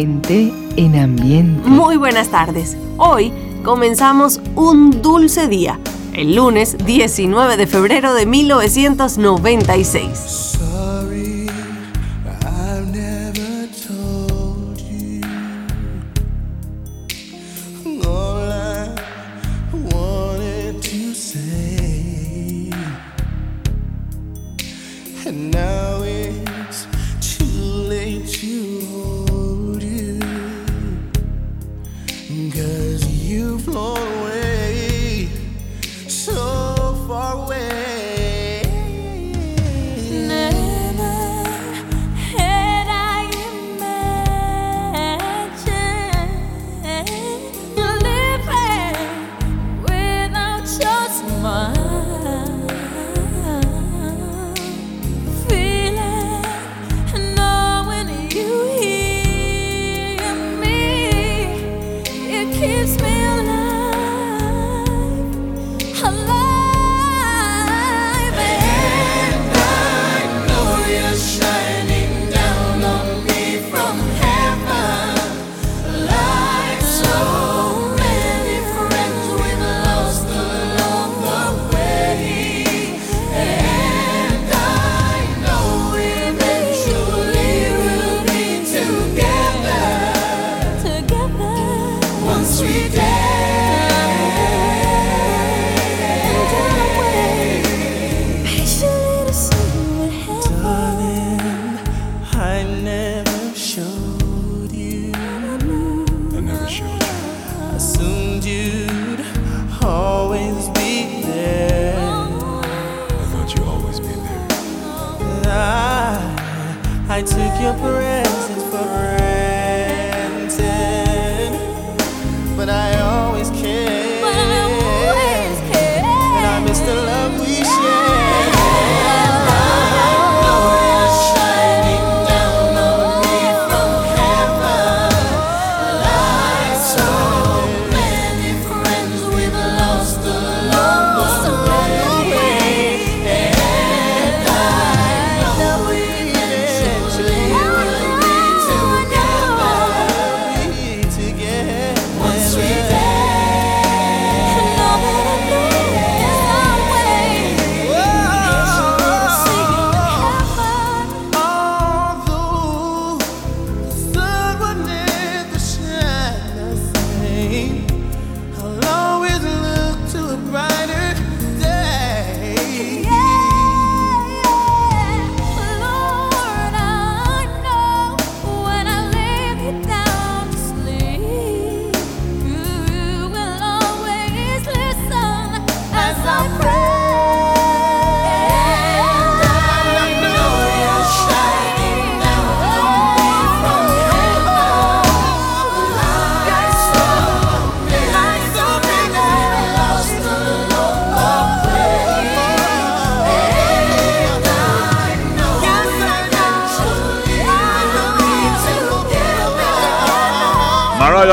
En ambiente. Muy buenas tardes. Hoy comenzamos un dulce día, el lunes 19 de febrero de 1996.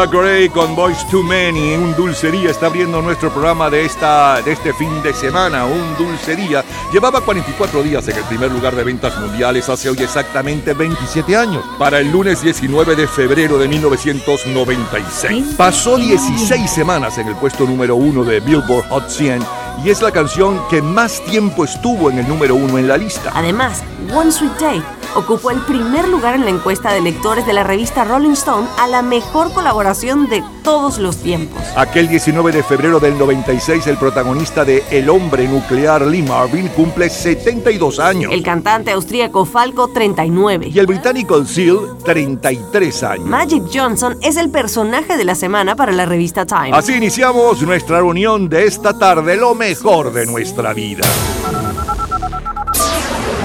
Gray con Boys to Men y un dulcería está abriendo nuestro programa de, esta, de este fin de semana. Un dulcería llevaba 44 días en el primer lugar de ventas mundiales hace hoy exactamente 27 años, para el lunes 19 de febrero de 1996. Pasó 16 semanas en el puesto número uno de Billboard Hot 100 y es la canción que más tiempo estuvo en el número uno en la lista. Además, One Sweet Day ocupó el primer lugar en la encuesta de lectores de la revista Rolling Stone a la mejor colaboración de todos los tiempos. Aquel 19 de febrero del 96, el protagonista de El hombre nuclear Lee Marvin cumple 72 años. El cantante austríaco Falco 39. Y el británico Seal 33 años. Magic Johnson es el personaje de la semana para la revista Time. Así iniciamos nuestra reunión de esta tarde, lo mejor de nuestra vida.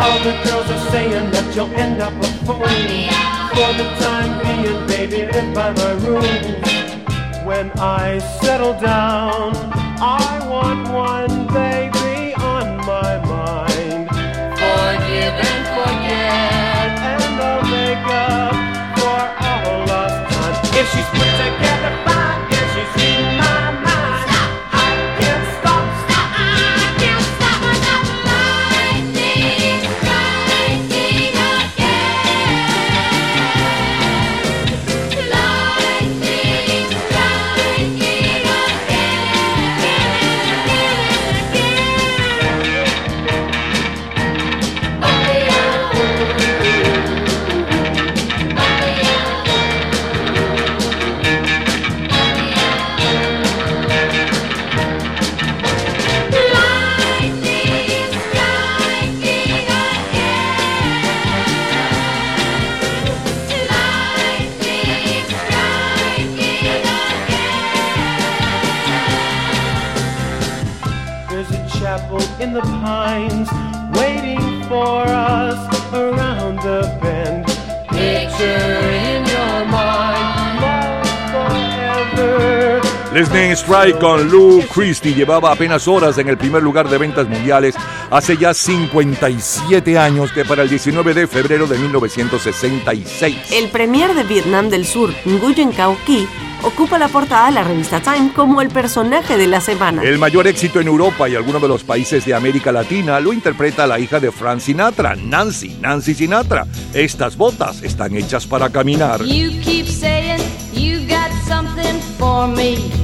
All the girls are saying that you'll end up a fool. For the time being, baby, live by my rules. When I settle down, I want one baby minds Lesney Strike con Lou Christie llevaba apenas horas en el primer lugar de ventas mundiales hace ya 57 años que para el 19 de febrero de 1966. El premier de Vietnam del Sur, Nguyen Cao Ki, ocupa la portada de la revista Time como el personaje de la semana. El mayor éxito en Europa y algunos de los países de América Latina lo interpreta la hija de Frank Sinatra, Nancy, Nancy Sinatra. Estas botas están hechas para caminar. You keep saying you got something for me.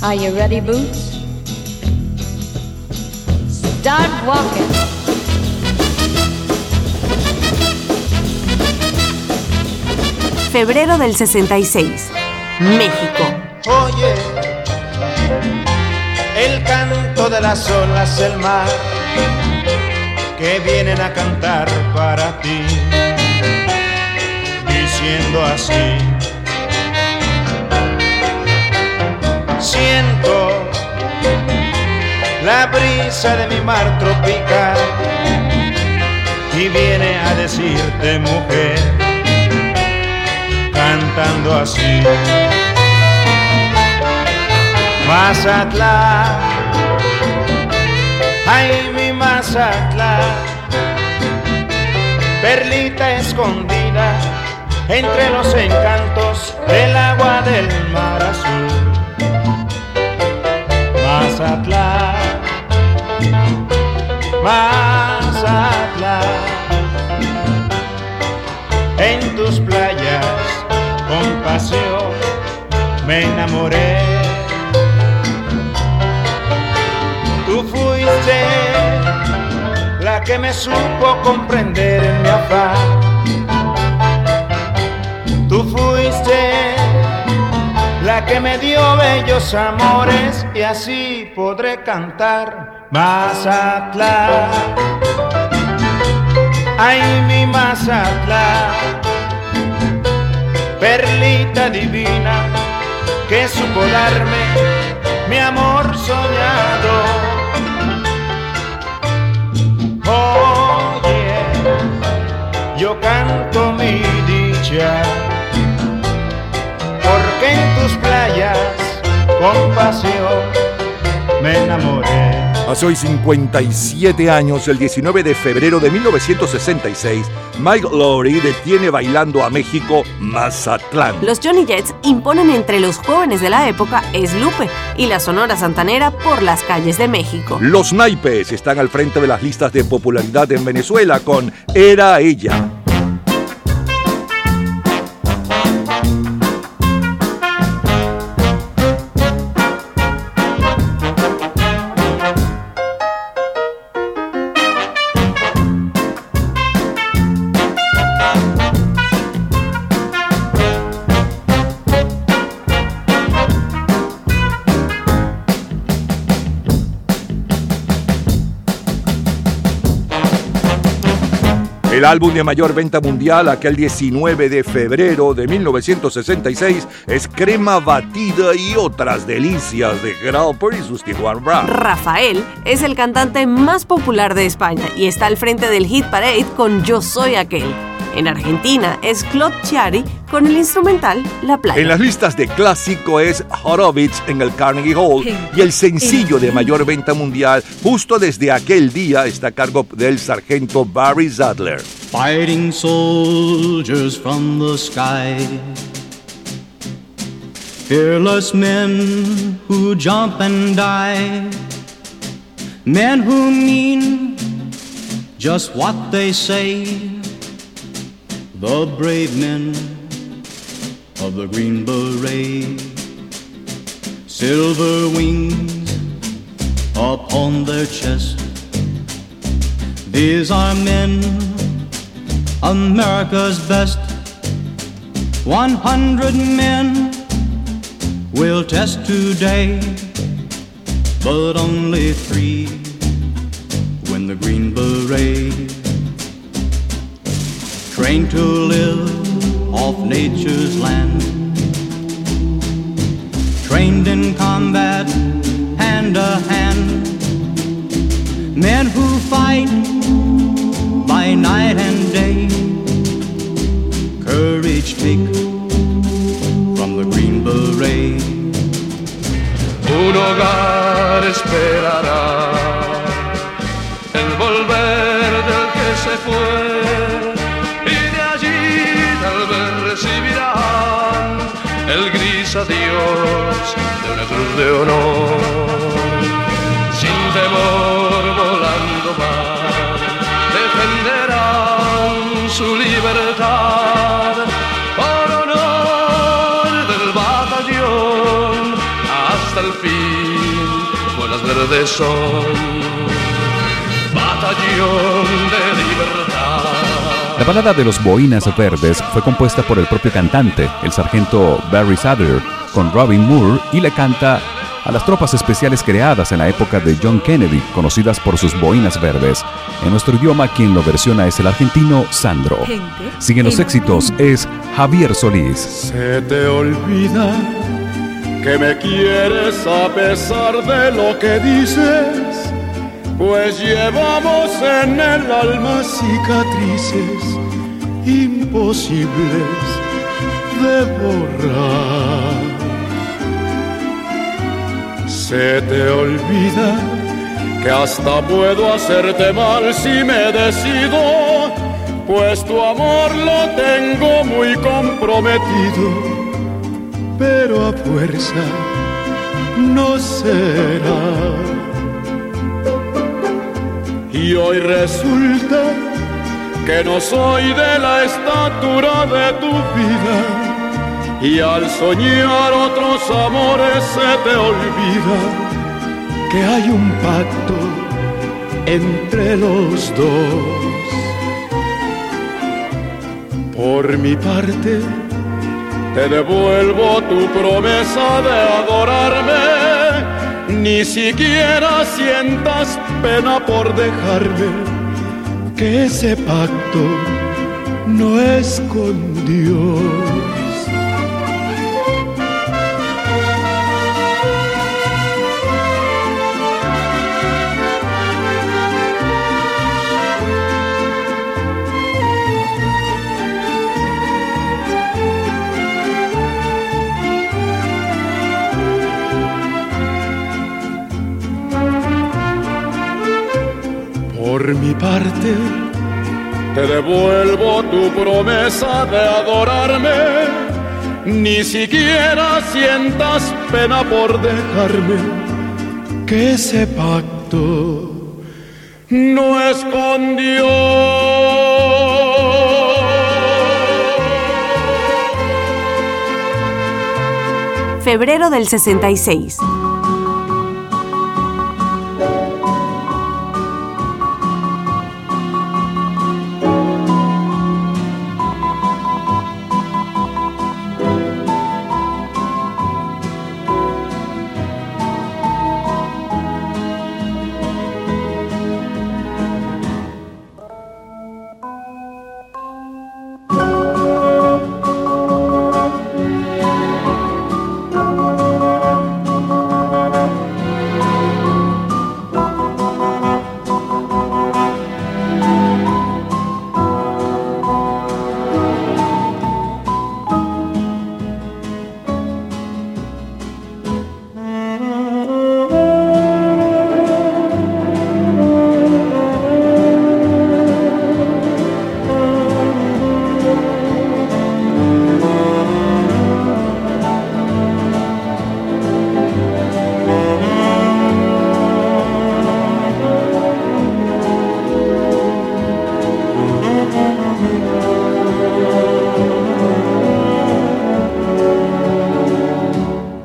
Are you ready, Boots? Start walking. Febrero del 66. México. Oye, el canto de las olas del mar que vienen a cantar para ti, diciendo así. Siento la brisa de mi mar tropical y viene a decirte mujer, cantando así. Mazatlán, ay mi Mazatlán, perlita escondida entre los encantos del agua del mar azul. Mazatlán, Mazatlán, en tus playas con pasión me enamoré. Tú fuiste la que me supo comprender en mi afán. Tú fuiste la que me dio bellos amores y así podré cantar Mazatlán. Ay, mi Mazatlán, perlita divina que supo darme mi amor soñado. Oye, yo canto mi dicha, porque en tus playas con pasión me enamoré. Hace hoy 57 años, el 19 de febrero de 1966, Mike Lowry detiene bailando a México Mazatlán. Los Johnny Jets imponen entre los jóvenes de la época Es Lupe y la Sonora Santanera por las calles de México. Los naipes están al frente de las listas de popularidad en Venezuela con Era ella. Álbum de mayor venta mundial, aquel 19 de febrero de 1966, es Crema Batida y otras delicias de Grauper y sus Tijuana Brown. Rafael es el cantante más popular de España y está al frente del Hit Parade con Yo Soy Aquel. En Argentina es Claude Chiari con el instrumental La Playa. En las listas de clásico es Horowitz en el Carnegie Hall y el sencillo de mayor venta mundial justo desde aquel día está a cargo del sargento Barry Zadler. Fighting soldiers from the sky. Fearless men who jump and die. Men who mean just what they say. The brave men of the Green Beret. Silver wings upon their chest. These are men America's best. 100 men will test today, but only three win the Green Beret trained to live off nature's land. Trained in combat, hand to hand. Men who fight by night and day. Courage take from the Green Beret. Un hogar esperará el volver del que se fue. De honor. Sin temor volando van, defenderán su libertad por honor del batallón hasta el fin. Buenas verdes son, batallón. La balada de los Boinas Verdes fue compuesta por el propio cantante, el sargento Barry Sadler, con Robin Moore y le canta a las tropas especiales creadas en la época de John Kennedy, conocidas por sus boinas verdes. En nuestro idioma, quien lo versiona es el argentino Sandro. Siguen los éxitos, es Javier Solís. Se te olvida que me quieres a pesar de lo que dices, pues llevamos en el alma cicatrices imposibles de borrar. Se te olvida que hasta puedo hacerte mal si me decido, pues tu amor lo tengo muy comprometido, pero a fuerza no será. Y hoy resulta que no soy de la estatura de tu vida. Y al soñar otros amores se te olvida que hay un pacto entre los dos. Por mi parte, te devuelvo tu promesa de adorarme. Ni siquiera sientas pena por dejarme, que ese pacto no es mi parte, te devuelvo tu promesa de adorarme. Ni siquiera sientas pena por dejarme, que ese pacto no es con Febrero del 66.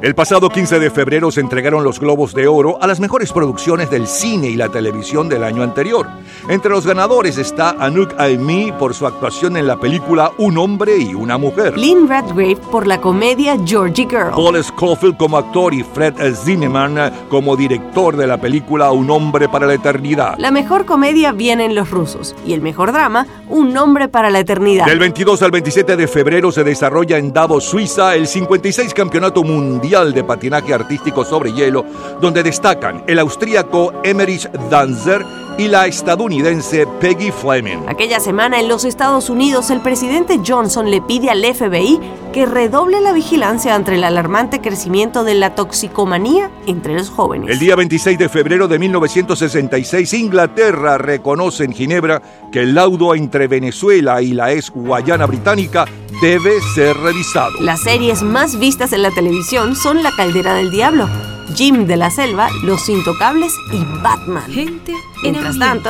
El pasado 15 de febrero se entregaron los Globos de Oro a las mejores producciones del cine y la televisión del año anterior. Entre los ganadores está Anouk Aimee por su actuación en la película Un hombre y una mujer. Lynn Redgrave por la comedia Georgie Girl. Paul Scofield como actor y Fred Zinnemann como director de la película Un hombre para la eternidad. La mejor comedia viene en Los rusos y el mejor drama Un hombre para la eternidad. Del 22 al 27 de febrero se desarrolla en Davos, Suiza, el 56 Campeonato Mundial de Patinaje Artístico sobre Hielo, donde destacan el austríaco Emmerich Danzer y la estadounidense Peggy Fleming. Aquella semana en los Estados Unidos el presidente Johnson le pide al FBI que redoble la vigilancia ante el alarmante crecimiento de la toxicomanía entre los jóvenes. El día 26 de febrero de 1966 Inglaterra reconoce en Ginebra que el laudo entre Venezuela y la ex Guayana británica debe ser revisado. Las series más vistas en la televisión son La Caldera del Diablo, Jim de la Selva, Los Intocables y Batman. Gente Mientras tanto,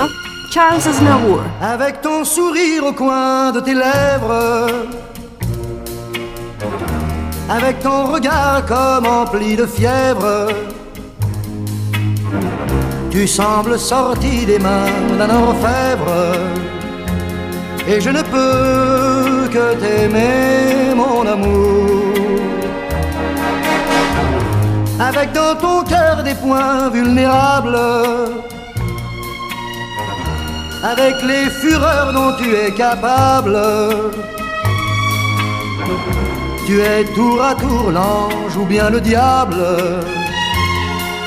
Charles Aznavour. Avec ton sourire au coin de tes lèvres, avec ton regard comme empli de fièvre, tu sembles sorti des mains d'un orfèvre, et je ne peux que t'aimer, mon amour. Avec dans ton cœur des points vulnérables, avec les fureurs dont tu es capable. Tu es tour à tour l'ange ou bien le diable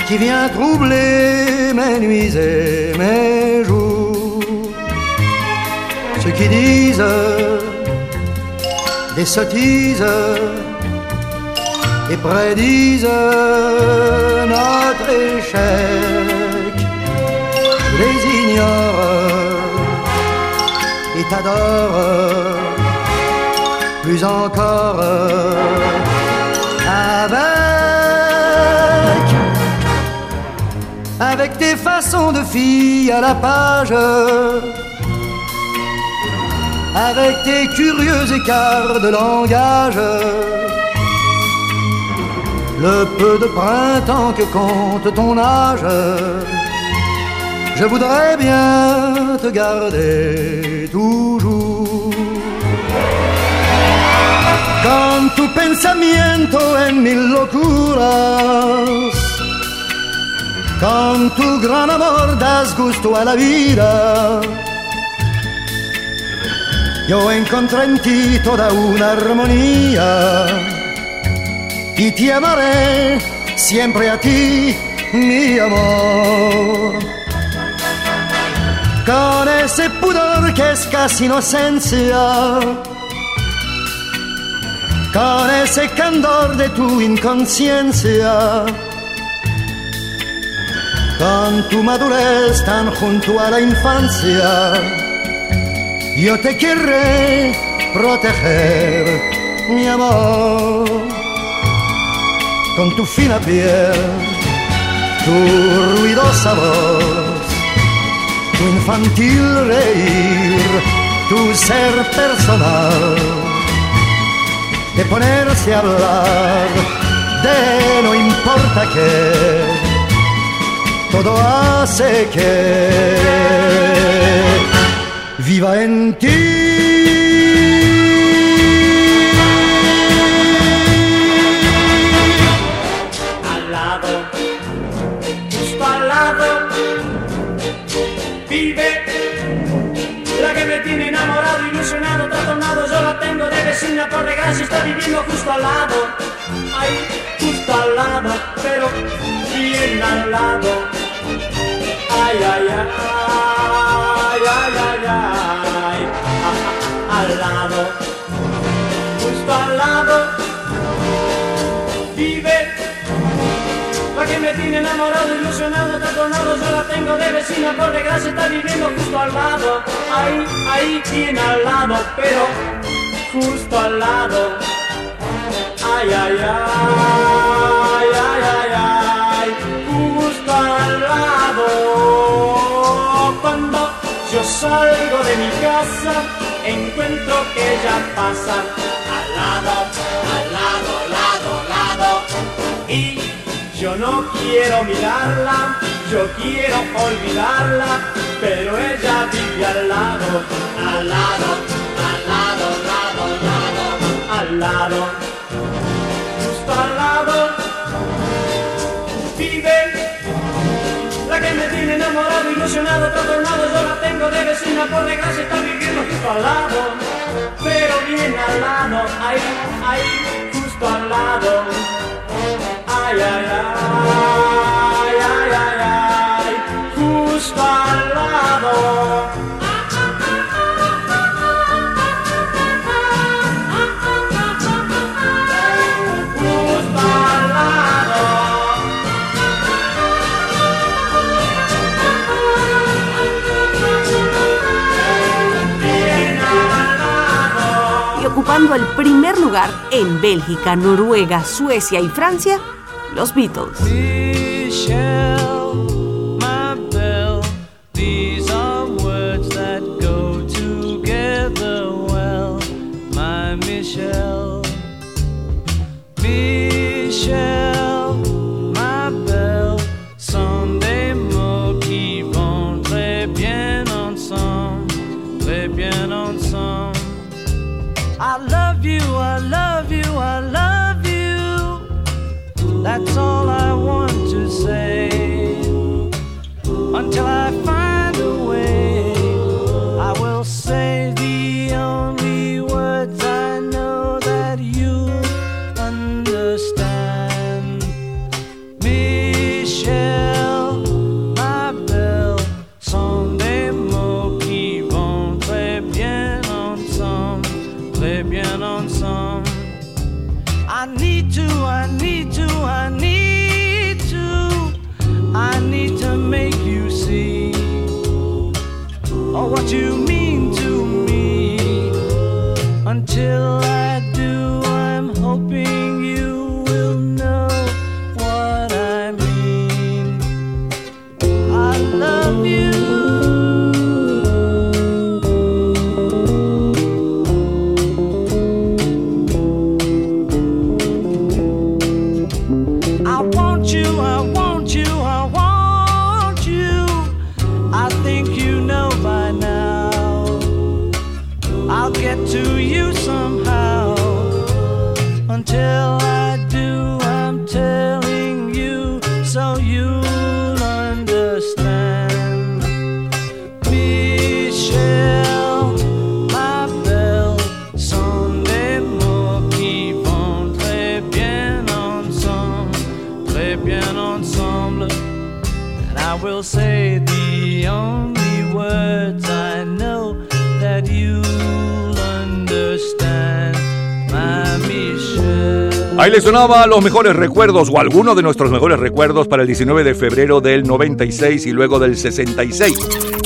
qui vient troubler mes nuits et mes jours. Ceux qui disent des sottises et prédisent notre échec, les ignore et t'adore plus encore avec avec tes façons de fille à la page avec tes curieux écarts de langage le peu de printemps que compte ton âge je voudrais bien te garder toujours con tu pensamiento en mil locuras, con tu gran amor das gusto a la vida. Yo encontré en ti toda una y te amaré siempre a ti, mi amor. Con ese pudor que es casi inocencia con ese candor de tu inconsciencia, con tu madurez tan junto a la infancia, yo te querré proteger, mi amor, con tu fina piel, tu ruidosa voz, tu infantil reír, tu ser personal de ponerse a hablar de no importa qué, todo hace que viva en ti. Está viviendo justo al lado. Ahí, justo al lado, pero bien al lado. Ay, ay, ay, ay, ay, ay, ay. Al lado, justo al lado, vive la que me tiene enamorado, ilusionado, trastornado, yo la tengo de vecina, por desgracia está viviendo justo al lado, ahí, ahí, bien al lado, pero justo al lado. Ay, ay, ay, ay, ay, ay, justo al lado. Cuando yo salgo de mi casa, encuentro que ella pasa al lado, al lado, lado, lado. Y yo no quiero mirarla, yo quiero olvidarla, pero ella vive al lado, al lado, justo al lado. Vive la que me tiene enamorado, ilusionado, trastornado, yo la tengo de vecina, por desgracia está viviendo justo al lado, pero bien al lado, ahí, ahí, justo al lado. Ay, ay, ay, ay, ay, ay, justo al lado. Ocupando el primer lugar en Bélgica, Noruega, Suecia y Francia, los Beatles. That's until I find a way. I will say the only words I know that you understand. Michelle, ma belle, sont des mots qui vont très bien ensemble, très bien ensemble. I need to, I need to, I need what you Ahí le sonaba los mejores recuerdos o algunos de nuestros mejores recuerdos para el 19 de febrero del 96 y luego del 66.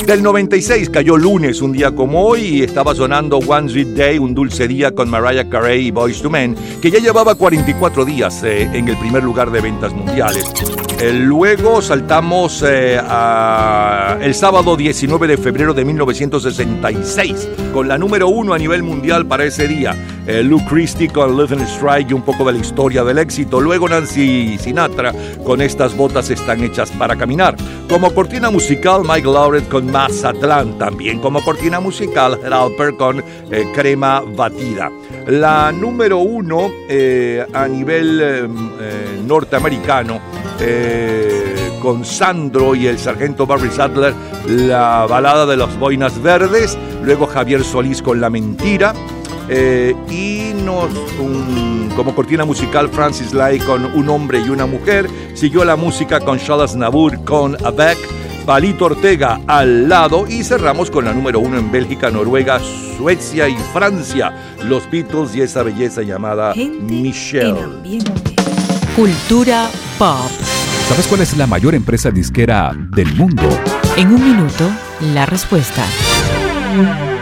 Del 96 cayó lunes, un día como hoy, y estaba sonando One Sweet Day, un dulce día con Mariah Carey y Boys to Men, que ya llevaba 44 días eh, en el primer lugar de ventas mundiales. Eh, luego saltamos eh, el sábado 19 de febrero de 1966 con la número uno a nivel mundial para ese día. Eh, Luke Christie con Live and Strike y un poco de la historia del éxito. Luego Nancy Sinatra con Estas botas están hechas para caminar. Como cortina musical Mike Lauret con Mazatlán. También como cortina musical Alper con eh, Crema Batida. La número uno eh, a nivel eh, norteamericano con Sandro y el sargento Barry Sadler, la balada de las boinas verdes, luego Javier Solís con La Mentira, eh, y nos, un- como cortina musical Francis Lai con Un hombre y una mujer, siguió la música con Charles Nabur con Avec, Palito Ortega al lado y cerramos con la número uno en Bélgica, Noruega, Suecia y Francia, los Beatles y esa belleza llamada Michelle. Cultura pop. ¿Sabes cuál es la mayor empresa disquera del mundo? En un minuto, la respuesta.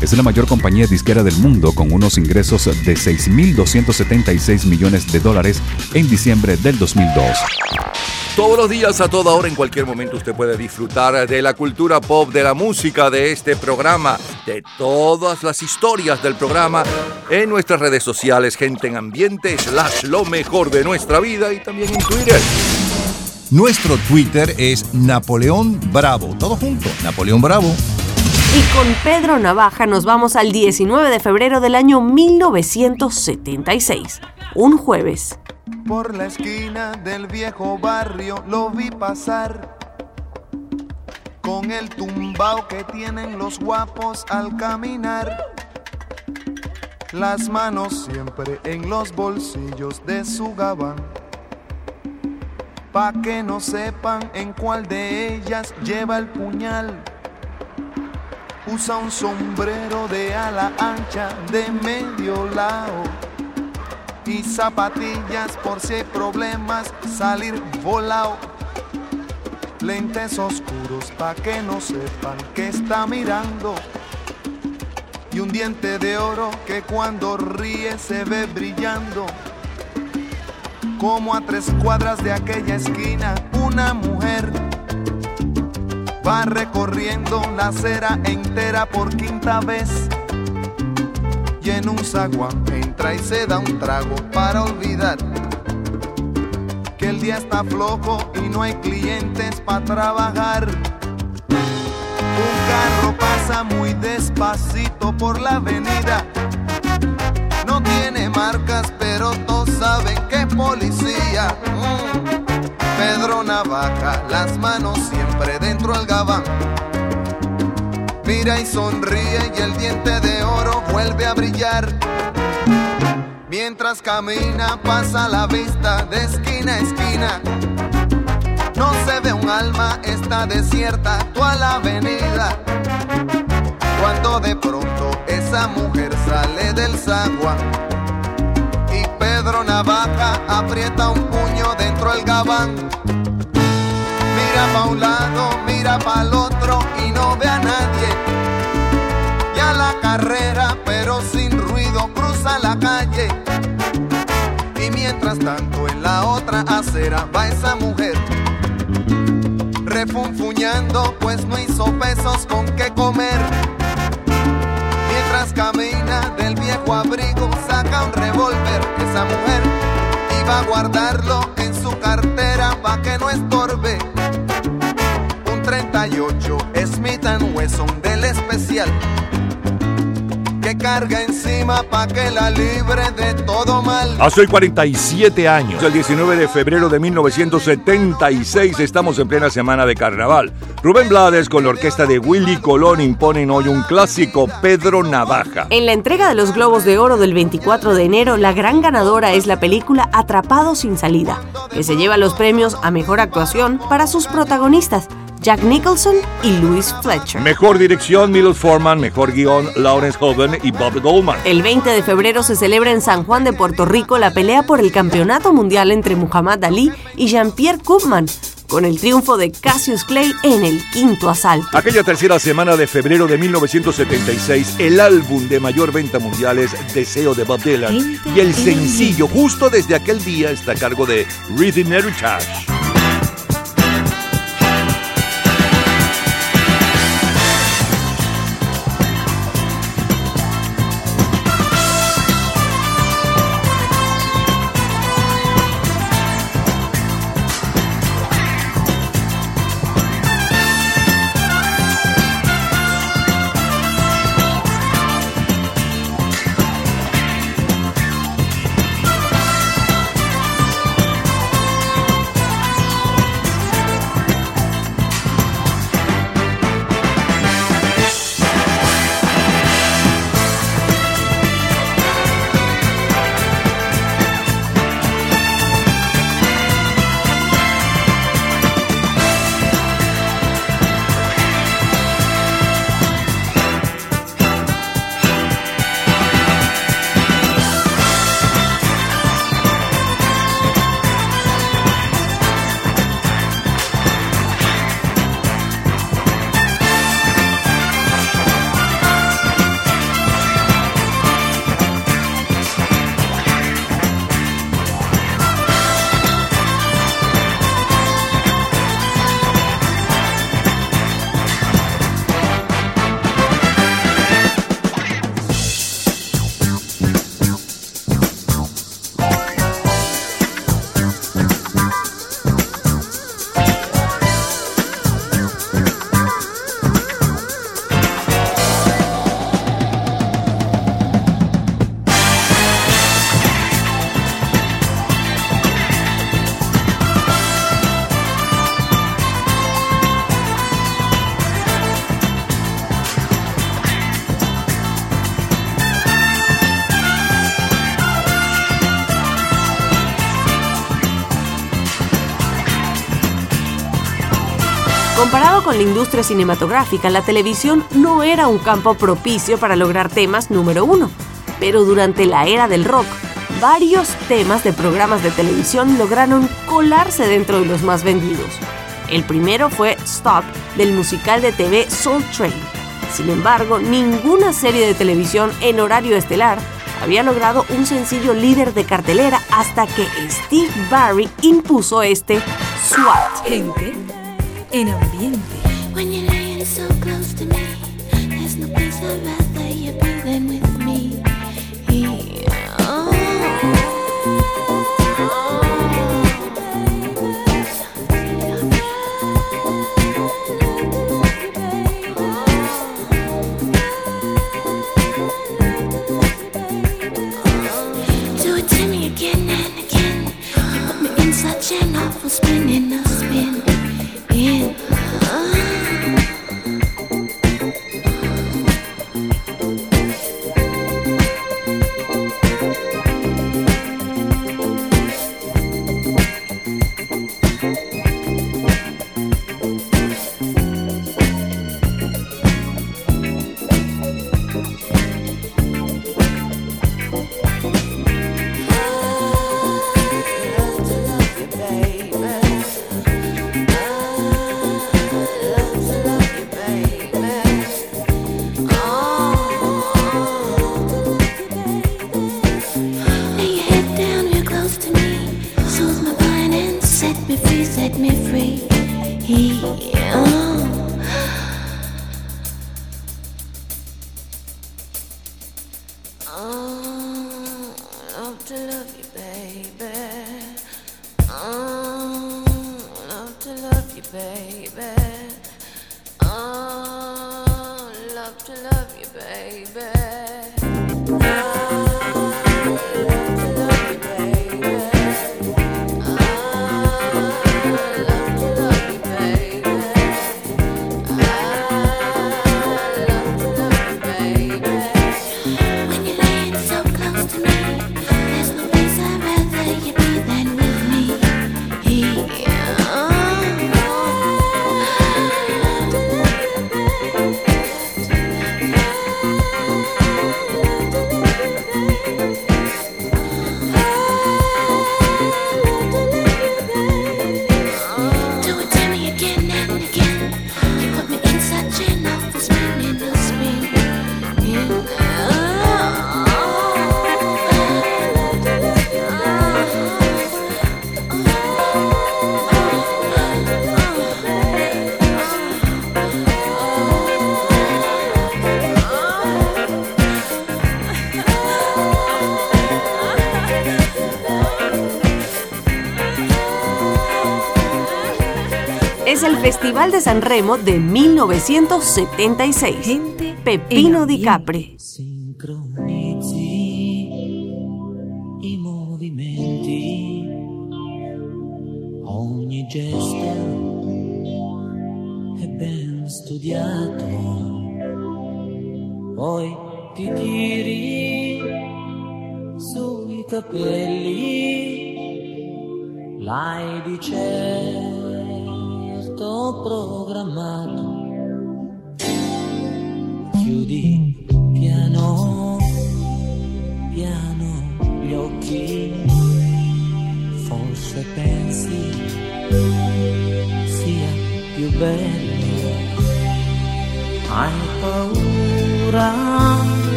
es la mayor compañía disquera del mundo con unos ingresos de 6.276 millones de dólares en diciembre del 2002. Todos los días, a toda hora, en cualquier momento, usted puede disfrutar de la cultura pop, de la música, de este programa, de todas las historias del programa en nuestras redes sociales, gente en ambiente, slash lo mejor de nuestra vida y también en Twitter. Nuestro Twitter es Napoleón Bravo. Todo junto, Napoleón Bravo. Y con Pedro Navaja nos vamos al 19 de febrero del año 1976, un jueves. Por la esquina del viejo barrio lo vi pasar con el tumbao que tienen los guapos al caminar. Las manos siempre en los bolsillos de su gabán. pa' que no sepan en cuál de ellas lleva el puñal. Usa un sombrero de ala ancha de medio lado y zapatillas por si hay problemas salir volado. Lentes oscuros pa' que no sepan que está mirando. Y un diente de oro que cuando ríe se ve brillando. Como a tres cuadras de aquella esquina, una mujer va recorriendo la acera entera por quinta vez. Y en un zaguán entra y se da un trago para olvidar que el día está flojo y no hay clientes para trabajar. Un carro pasa muy despacito por la avenida. No tiene marcas, pero todos saben que es policía. Mm. Pedro Navaja, las manos siempre dentro del gabán. Mira y sonríe y el diente de oro vuelve a brillar. Mientras camina pasa la vista de esquina a esquina. No se ve un alma, está desierta toda la avenida. Cuando de pronto esa mujer sale del zaguán y Pedro Navaja aprieta un puño dentro del gabán. Mira pa' un lado, mira pa' el otro y no ve a nadie. Ya la carrera, pero sin ruido, cruza la calle. Y mientras tanto en la otra acera va esa mujer refunfuñando, pues no hizo pesos con qué comer. Mientras camina del viejo abrigo, saca un revólver. Esa mujer iba a guardarlo en su cartera pa' que no estorbe. Un 38 Smith Wesson del especial que carga encima pa' que la libre de todo mal. Hace hoy 47 años, el 19 de febrero de 1976, estamos en plena semana de carnaval. Rubén Blades con la orquesta de Willy Colón imponen hoy un clásico, Pedro Navaja. En la entrega de los Globos de Oro del 24 de enero, la gran ganadora es la película Atrapado sin salida, que se lleva los premios a mejor actuación para sus protagonistas. Jack Nicholson y Louis Fletcher. Mejor dirección, Milos Forman. Mejor guion, Lawrence Hoven y Bob Goldman. El 20 de febrero se celebra en San Juan de Puerto Rico la pelea por el campeonato mundial entre Muhammad Ali y Jean-Pierre Koopman, con el triunfo de Cassius Clay en el quinto asalto. Aquella tercera semana de febrero de 1976, el álbum de mayor venta mundial es Deseo de Bob Dylan y el sencillo justo desde aquel día está a cargo de Rhythm Heritage. la industria cinematográfica, la televisión no era un campo propicio para lograr temas número uno. Pero durante la era del rock, varios temas de programas de televisión lograron colarse dentro de los más vendidos. El primero fue Stop, del musical de TV Soul Train. Sin embargo, ninguna serie de televisión en horario estelar había logrado un sencillo líder de cartelera hasta que Steve Barry impuso este SWAT. Gente en ambiente. when you're laying so San Remo de 1976. Pepino Di Capri.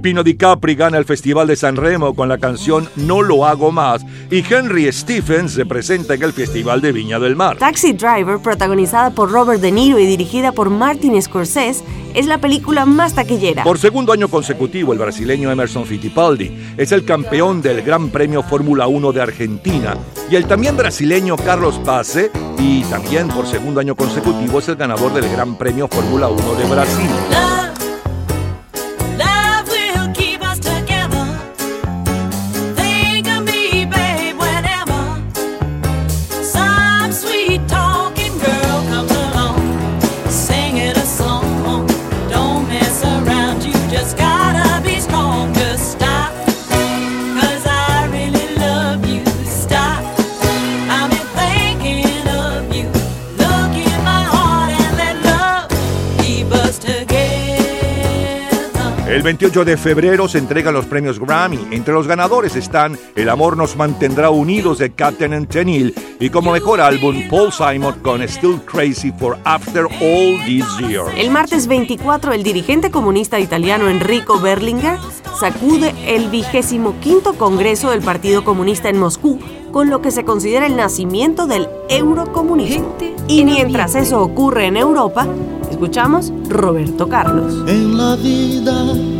Pepino Di Capri gana el Festival de San Remo con la canción No lo hago más y Henry Stephens se presenta en el Festival de Viña del Mar. Taxi Driver, protagonizada por Robert De Niro y dirigida por Martin Scorsese, es la película más taquillera. Por segundo año consecutivo, el brasileño Emerson Fittipaldi es el campeón del Gran Premio Fórmula 1 de Argentina y el también brasileño Carlos Pace y también por segundo año consecutivo es el ganador del Gran Premio Fórmula 1 de Brasil. 28 de febrero se entregan los premios Grammy. Entre los ganadores están El amor nos mantendrá unidos de Captain and Tenil y como mejor álbum Paul Simon con Still Crazy for After All These Years. El martes 24, el dirigente comunista italiano Enrico Berlinguer sacude el vigésimo quinto Congreso del Partido Comunista en Moscú, con lo que se considera el nacimiento del eurocomunismo. Y mientras eso ocurre en Europa, escuchamos Roberto Carlos. En la vida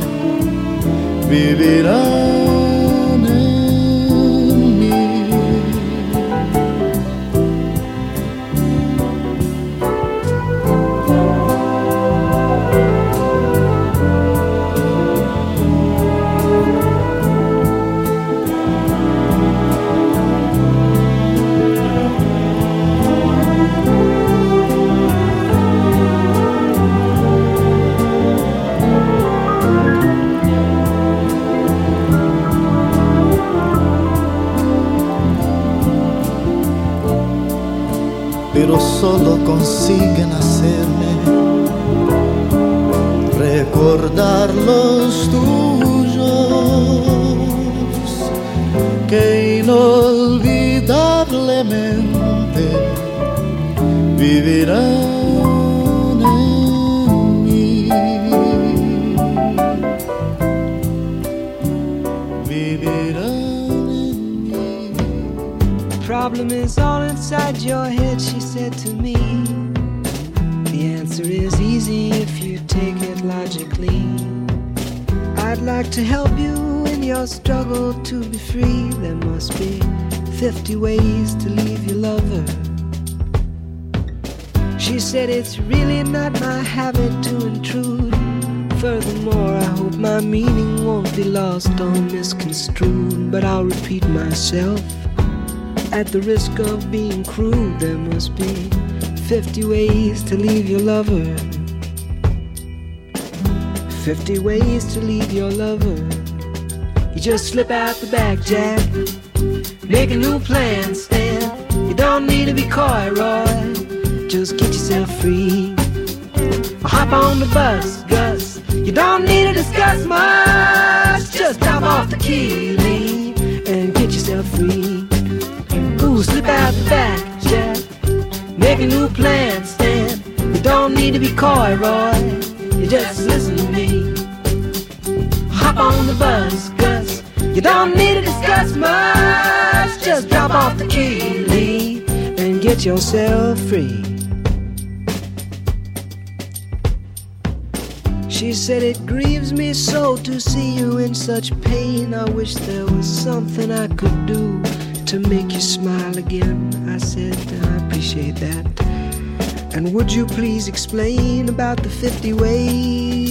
Baby, love. Solo consiguen hacerme recordar los tuyos que inolvidablemente vivirán mí. problem is all inside your head, she if you take it logically. I'd like to help you in your struggle to be free. There must be 50 ways to leave your lover. She said it's really not my habit to intrude. Furthermore, I hope my meaning won't be lost or misconstrued. But I'll repeat myself. At the risk of being crude, there must be 50 ways to leave your lover. 50 ways to leave your lover. You just slip out the back, Jack. Make a new plan Stan. You don't need to be coy, Roy. Just get yourself free. Hop on the bus, Gus. You don't need to discuss much. Just drop off the key, leave, and get yourself free. Ooh, slip out the back, Jack. Make a new plan, Stan. You don't need to be coy, Roy. You just listen on the bus, Gus. You don't need to discuss much. Just drop off the key, and get yourself free. She said, It grieves me so to see you in such pain. I wish there was something I could do to make you smile again. I said, I appreciate that. And would you please explain about the 50 ways?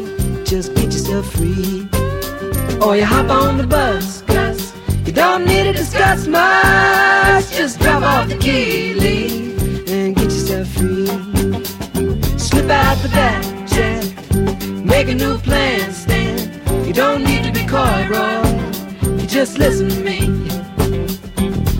Just get yourself free. Or you hop on the bus, Gus. You don't need to discuss much. Just drop off the key, leave, and get yourself free. Slip out the back, Jack. Make a new plan, stand. You don't need to be coy, Roy. You just listen to me.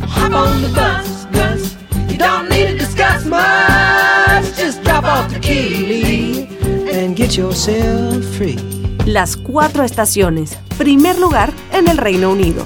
Hop on the bus, Gus. You don't need to discuss much. Just drop off the key, leave, and get yourself free. Las cuatro estaciones. Primer lugar en el Reino Unido.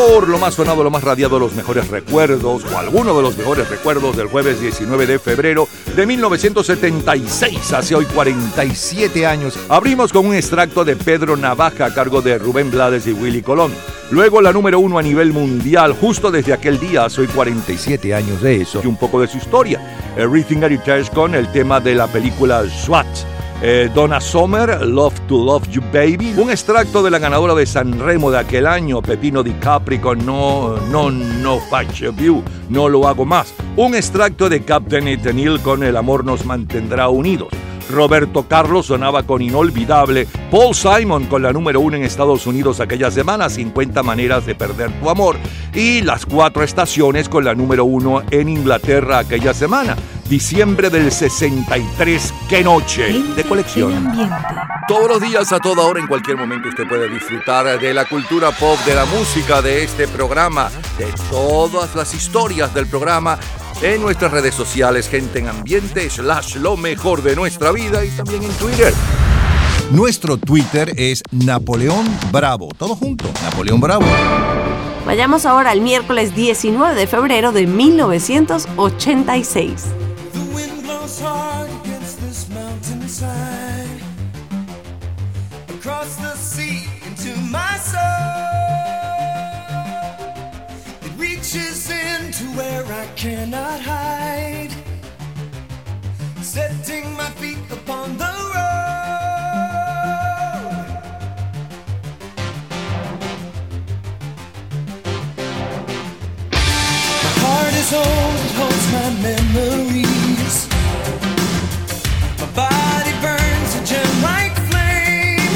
Mejor, lo más sonado, lo más radiado, los mejores recuerdos o alguno de los mejores recuerdos del jueves 19 de febrero de 1976, hace hoy 47 años. Abrimos con un extracto de Pedro Navaja a cargo de Rubén Blades y Willy Colón. Luego la número uno a nivel mundial, justo desde aquel día, hace hoy 47 años de eso, y un poco de su historia. Everything Heritage con el tema de la película SWAT. Eh, Donna Summer, Love to Love You Baby, un extracto de la ganadora de San Remo de aquel año, Pepino Di Capri con No, No, No Fight You, No Lo Hago Más, un extracto de Captain Ethanil con El Amor Nos Mantendrá Unidos. Roberto Carlos sonaba con Inolvidable, Paul Simon con la número uno en Estados Unidos aquella semana, 50 maneras de perder tu amor, y Las Cuatro Estaciones con la número uno en Inglaterra aquella semana, diciembre del 63, qué noche de colección. Todos los días, a toda hora, en cualquier momento, usted puede disfrutar de la cultura pop, de la música, de este programa, de todas las historias del programa en nuestras redes sociales, gente en ambiente, slash lo mejor de nuestra vida y también en Twitter. Nuestro Twitter es Napoleón Bravo. Todo junto, Napoleón Bravo. Vayamos ahora al miércoles 19 de febrero de 1986. Where I cannot hide, setting my feet upon the road. My heart is old, it holds my memories. My body burns a gem like flame.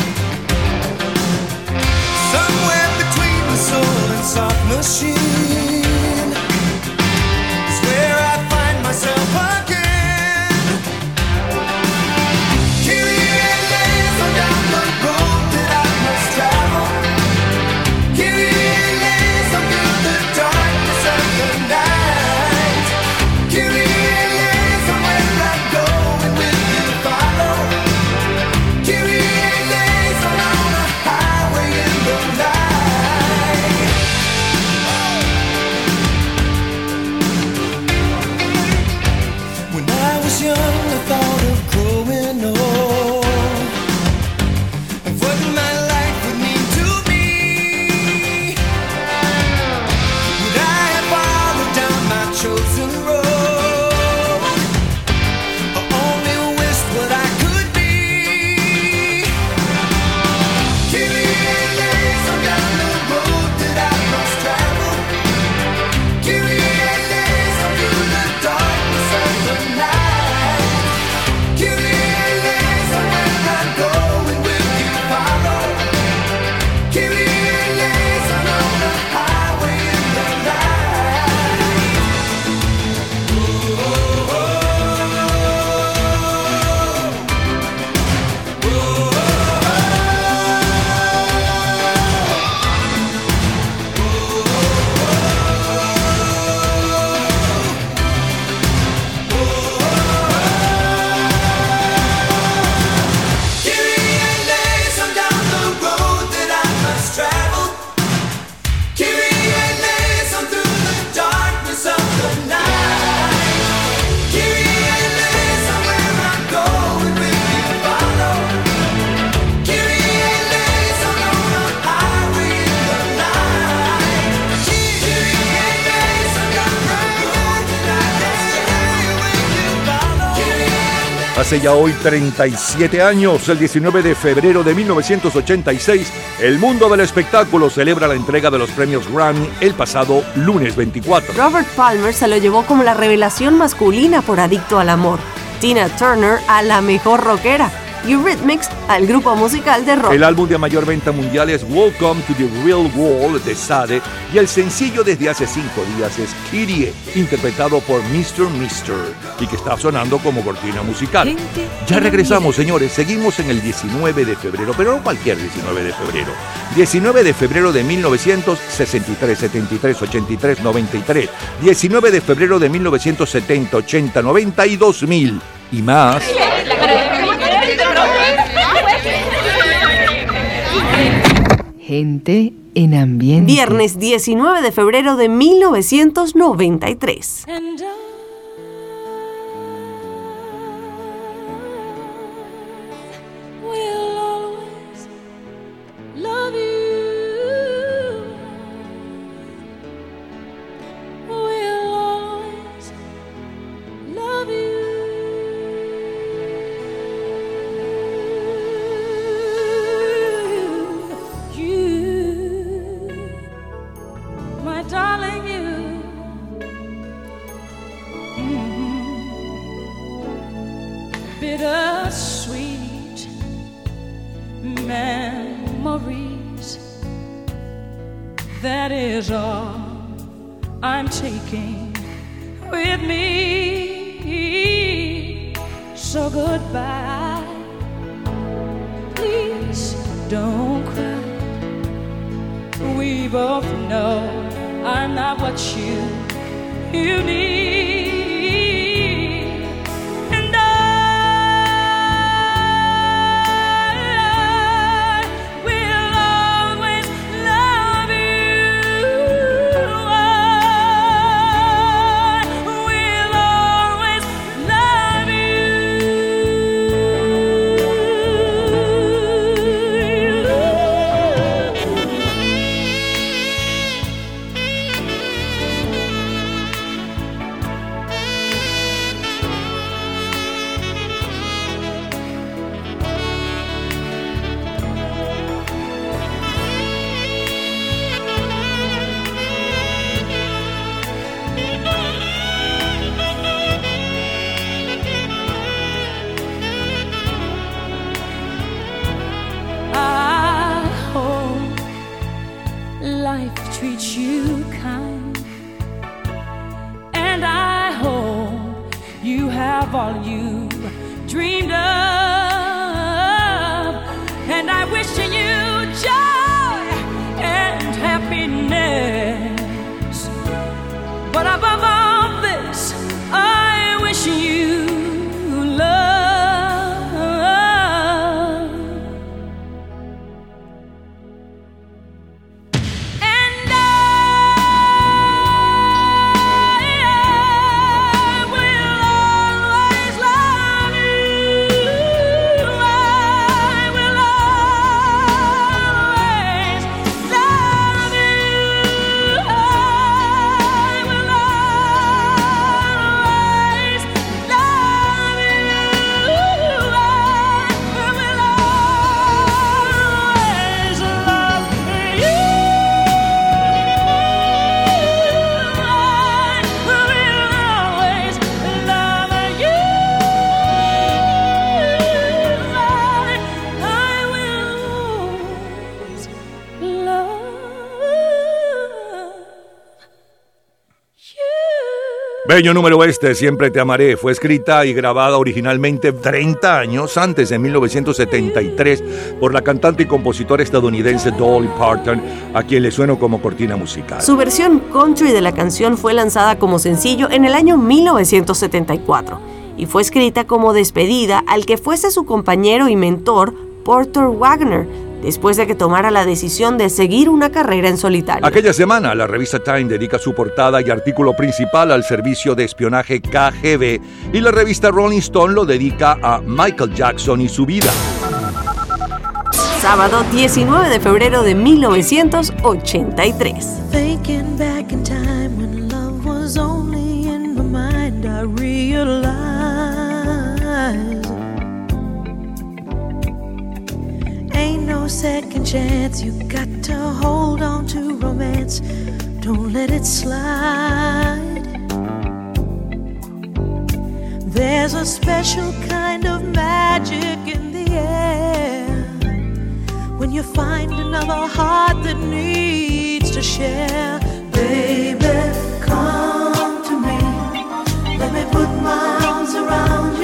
Somewhere between the soul and soft machine ya hoy 37 años, el 19 de febrero de 1986, el mundo del espectáculo celebra la entrega de los premios Grammy el pasado lunes 24. Robert Palmer se lo llevó como la revelación masculina por Adicto al Amor, Tina Turner a la mejor rockera Eurythmics al grupo musical de rock. El álbum de mayor venta mundial es Welcome to the Real World de Sade y el sencillo desde hace cinco días es Kyrie, interpretado por Mr. Mister y que está sonando como cortina musical. Ya regresamos, señores, seguimos en el 19 de febrero, pero no cualquier 19 de febrero. 19 de febrero de 1963, 73, 83, 93. 19 de febrero de 1970, 80, 90 y 2000 y más. Gente en ambiente. Viernes 19 de febrero de 1993. And Bello número este, Siempre te amaré, fue escrita y grabada originalmente 30 años antes de 1973 por la cantante y compositora estadounidense Dolly Parton, a quien le sueno como cortina musical. Su versión country de la canción fue lanzada como sencillo en el año 1974 y fue escrita como despedida al que fuese su compañero y mentor Porter Wagner, después de que tomara la decisión de seguir una carrera en solitario. Aquella semana, la revista Time dedica su portada y artículo principal al servicio de espionaje KGB y la revista Rolling Stone lo dedica a Michael Jackson y su vida. Sábado 19 de febrero de 1983. Thinking back in time when love was only in my mind, I realized no second chance. You got to hold on to romance, don't let it slide. There's a special kind of magic in the air when you find another heart that needs to share. Baby, come to me. Let me put my arms around you.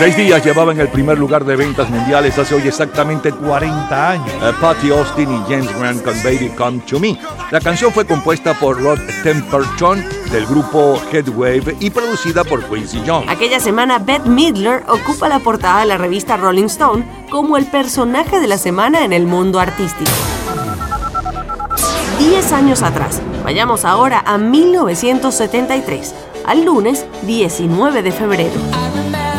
Seis días llevaba en el primer lugar de ventas mundiales hace hoy exactamente 40 años. Eh, Patty Austin y James Grant con Baby Come To Me. La canción fue compuesta por Rod Temperton del grupo Headwave y producida por Quincy Jones. Aquella semana, Beth Midler ocupa la portada de la revista Rolling Stone como el personaje de la semana en el mundo artístico. 10 años atrás. Vayamos ahora a 1973, al lunes 19 de febrero.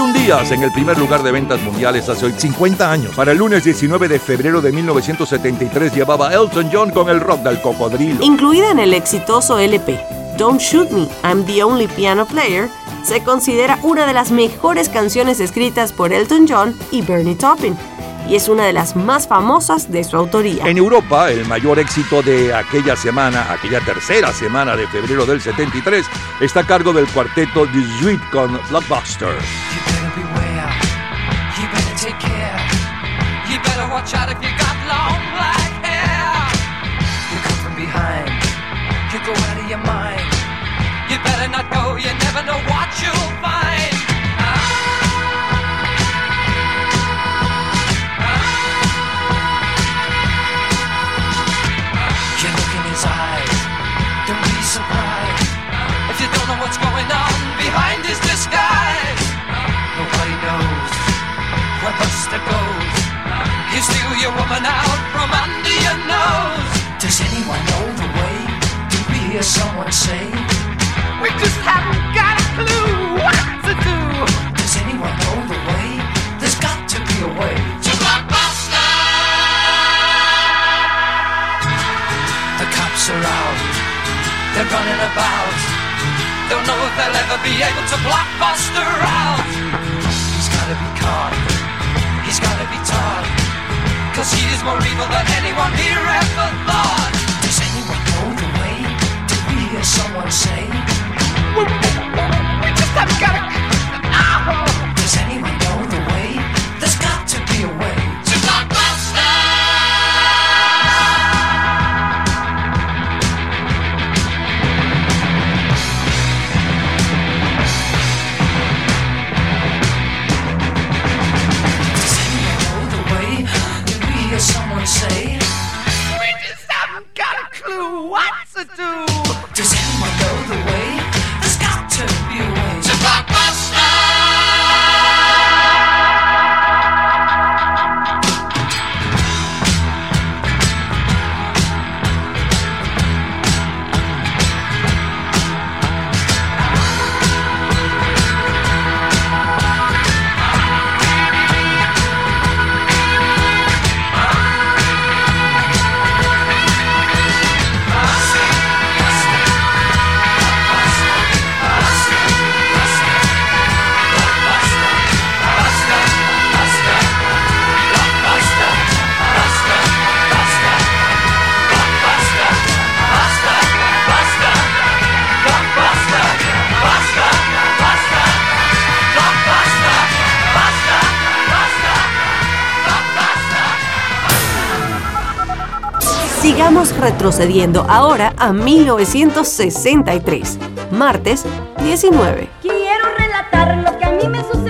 21 días en el primer lugar de ventas mundiales hace hoy 50 años. Para el lunes 19 de febrero de 1973 llevaba Elton John con el rock del cocodrilo. Incluida en el exitoso LP Don't Shoot Me, I'm the Only Piano Player, se considera una de las mejores canciones escritas por Elton John y Bernie Taupin y es una de las más famosas de su autoría. En Europa, el mayor éxito de aquella semana, aquella tercera semana de febrero del 73, está a cargo del cuarteto The Sweet con Blockbuster. If you got long black hair. You come from behind. You go out of your mind. You better not go. You never know what you'll find. You look in his eyes. Don't be surprised if you don't know what's going on behind his disguise. Nobody knows where Buster goes. You steal your woman out from under your nose. Does anyone know the way? Do we hear someone say? We just haven't got a clue what to do. Does anyone know the way? There's got to be a way. To Blockbuster! The cops are out. They're running about. Don't know if they'll ever be able to blockbuster out. Cause he is more evil than anyone here ever thought. Does anyone know the way? Did we hear someone say? We just haven't got a. Does anyone Sigamos retrocediendo ahora a 1963, martes 19. Quiero relatar lo que a mí me sucedió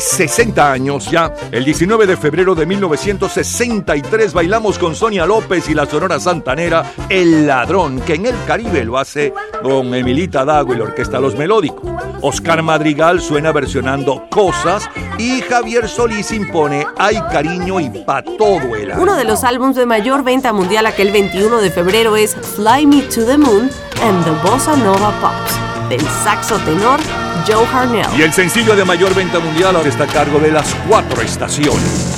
60 años ya, el 19 de febrero de 1963, bailamos con Sonia López y la Sonora Santanera El Ladrón, que en el Caribe lo hace con Emilita Dago y la Orquesta Los Melódicos. Oscar Madrigal suena versionando Cosas y Javier Solís impone Hay cariño y pa' todo el año. Uno de los álbumes de mayor venta mundial aquel 21 de febrero es Fly Me to the Moon and the Bossa Nova Pops, del saxo tenor Joe Harnell. Y el sencillo de mayor venta mundial ahora está a cargo de las cuatro estaciones.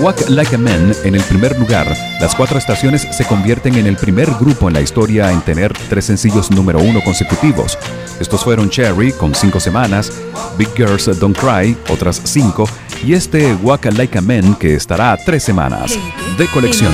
Walk Like a Man en el primer lugar, las cuatro estaciones se convierten en el primer grupo en la historia en tener tres sencillos número uno consecutivos. Estos fueron Cherry con cinco semanas, Big Girls Don't Cry otras cinco y este Walk Like a Man que estará tres semanas. De colección.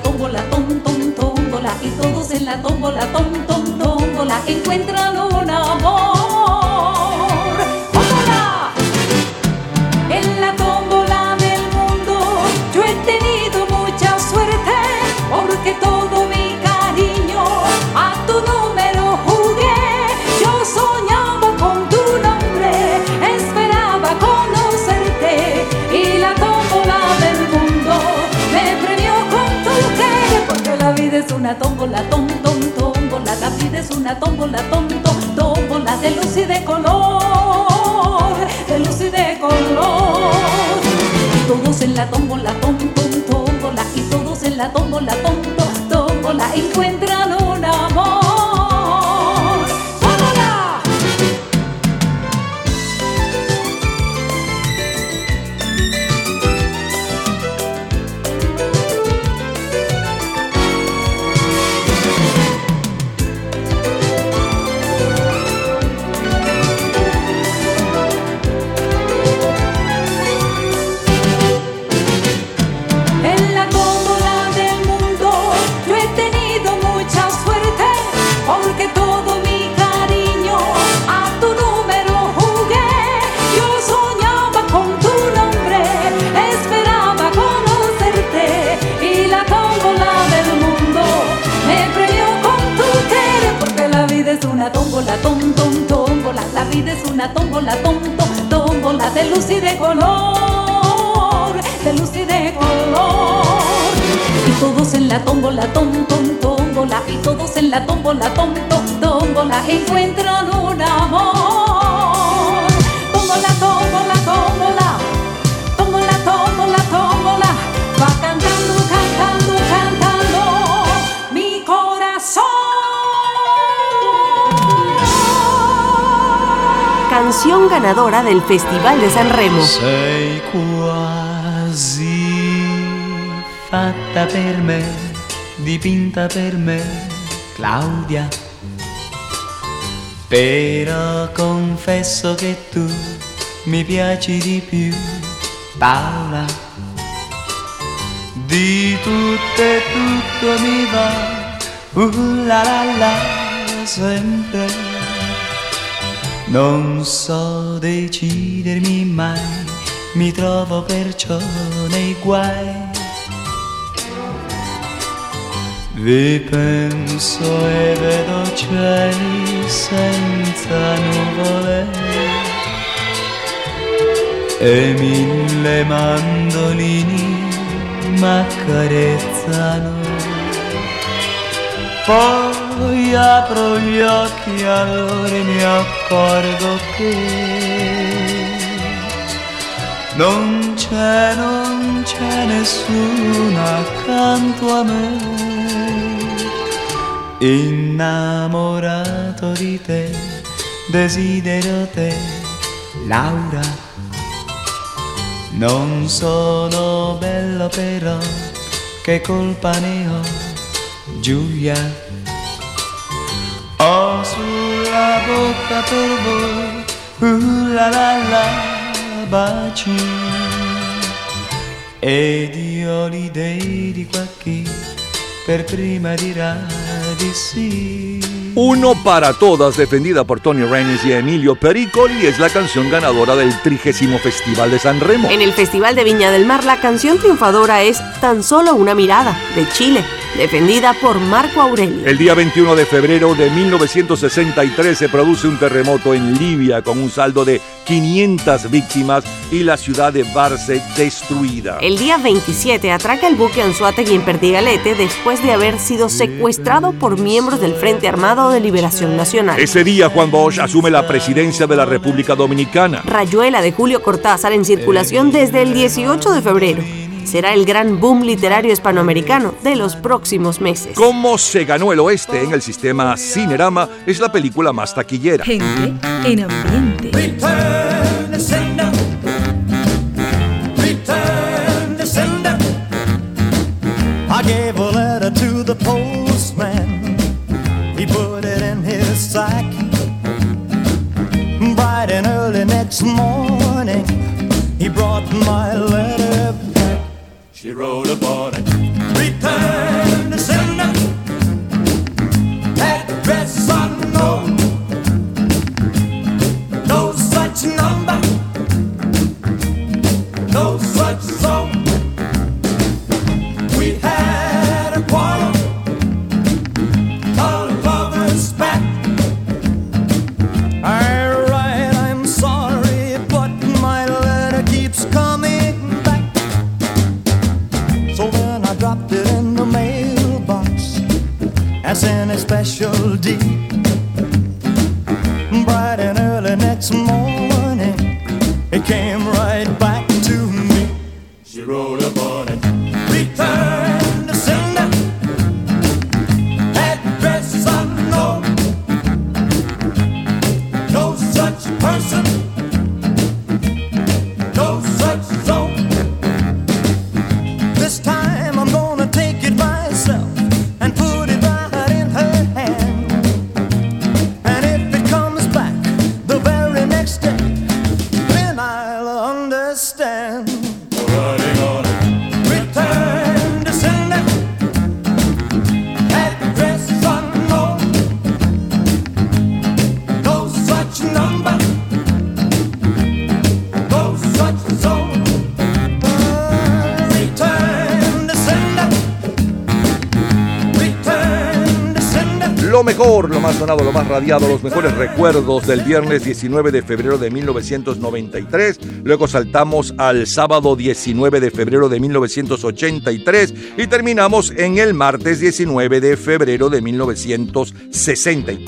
Tómbola, tom, tom, tómbola. Y todos en la tómbola, tom, una tómbola, tom, tom, tómbola. La es una tómbola, tom, tom, tómbola de luz y de color, de luz y de color. Y todos en la tómbola, tom, tom, tómbola. Y todos en la tómbola, tom, tom, tómbola. Encuentran una tómbola, tom, tómbola de luz y de color, de luz y de color. Y todos en la tómbola, tom, tómbola. Y todos en la tómbola, tom, tómbola. Encuentran un amor. Tómbola. Canción ganadora del Festival de San Remo. Sei quasi fatta per me, dipinta per me, Claudia. Però confesso che tu mi piaci di più, Paola. Di tutto e tutto mi va, uh la la la, sempre. Non so decidermi mai mi trovo perciò nei guai. Vi penso e vedo cieli senza nuvole e mille mandolini m'accarezzano. Poi apro gli occhi allora e mi accorgo che non c'è, non c'è nessuno accanto a me. Innamorato di te, desidero te, Laura. Non sono bello però, che colpa ne ho, Giulia. Per voi, uh la la la, baci. Ed io li dedico a chi per prima dirà di sì. Uno para todas, defendida por Tony Reines y Emilio Pericoli, es la canción ganadora del trigésimo Festival de San Remo. En el Festival de Viña del Mar, la canción triunfadora es Tan solo una mirada, de Chile, defendida por Marco Aurelio. El día 21 de febrero de 1963 se produce un terremoto en Libia con un saldo de 500 víctimas y la ciudad de Barce destruida. El día 27 atraca el buque Anzuategui en Perdigalete después de haber sido secuestrado por miembros del Frente Armado de Liberación Nacional. Ese día Juan Bosch asume la presidencia de la República Dominicana. Rayuela de Julio Cortázar en circulación desde el 18 de febrero. Será el gran boom literario hispanoamericano de los próximos meses. ¿Cómo se ganó el oeste en el sistema Cinerama? Es la película más taquillera. Gente en ambiente. Return to sender. Return to sender. I gave a letter to the postman. He put it in his sack. Bright and early next morning, he brought my letter. She wrote upon it. Return más radiado, los mejores recuerdos del viernes 19 de febrero de 1993. Luego saltamos al sábado 19 de febrero de 1983 y terminamos en el martes 19 de febrero de 1963.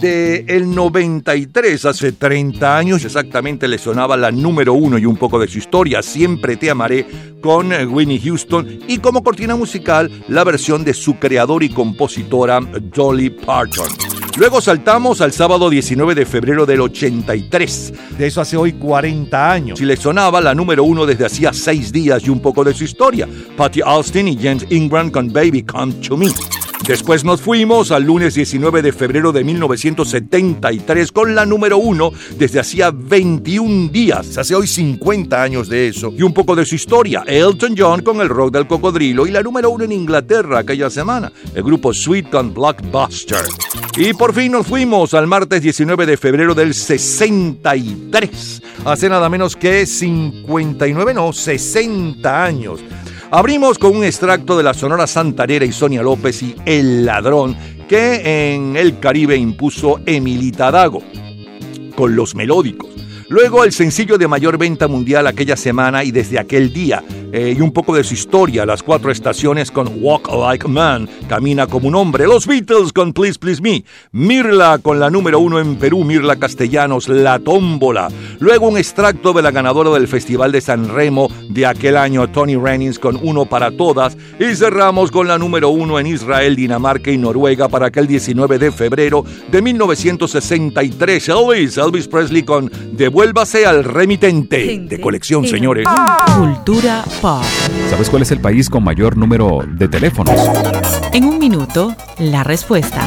De el 93, hace 30 años, exactamente le sonaba la número uno y un poco de su historia, Siempre te amaré, con Winnie Houston y como cortina musical la versión de su creador y compositora Dolly Parton. Luego saltamos al sábado 19 de febrero del 83. De eso hace hoy 40 años. Y le sonaba la número uno desde hacía seis días y un poco de su historia. Patty Austin y James Ingram con Baby Come to Me. Después nos fuimos al lunes 19 de febrero de 1973 con la número uno desde hacía 21 días. Hace hoy 50 años de eso. Y un poco de su historia. Elton John con el rock del cocodrilo y la número uno en Inglaterra aquella semana. El grupo Sweet con Blockbuster. Y por fin nos fuimos al martes 19 de febrero del 63. Hace nada menos que 59, no, 60 años. Abrimos con un extracto de la Sonora Santanera y Sonia López y El Ladrón, que en el Caribe impuso Emilita Dago, con los melódicos. Luego el sencillo de mayor venta mundial aquella semana y desde aquel día, eh, y un poco de su historia, las cuatro estaciones con Walk Like Man, Camina como un hombre, los Beatles con Please Please Me, Mirla con la número uno en Perú, Mirla Castellanos, La Tómbola, luego un extracto de la ganadora del Festival de San Remo de aquel año, Tony Rennings con Uno para Todas, y cerramos con la número uno en Israel, Dinamarca y Noruega para aquel 19 de febrero de 1963, Elvis, Elvis Presley con Devuélvase al remitente, de colección, señores. Cultura pop. ¿Sabes cuál es el país con mayor número de teléfonos? En un minuto, la respuesta.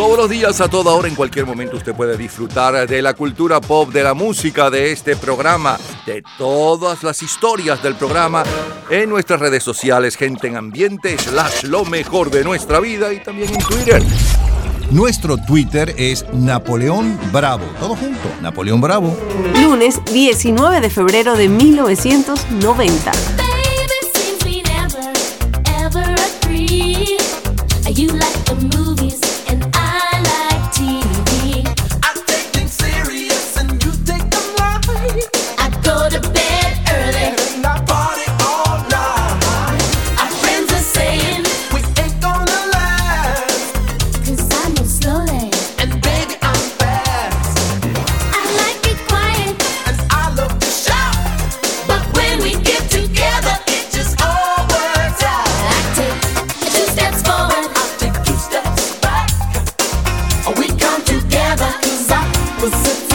Todos los días, a toda hora, en cualquier momento, usted puede disfrutar de la cultura pop, de la música, de este programa, de todas las historias del programa en nuestras redes sociales, gente en ambiente, slash lo mejor de nuestra vida y también en Twitter. Nuestro Twitter es Napoleón Bravo. Todo junto, Napoleón Bravo. Lunes 19 de febrero de 1990. opposite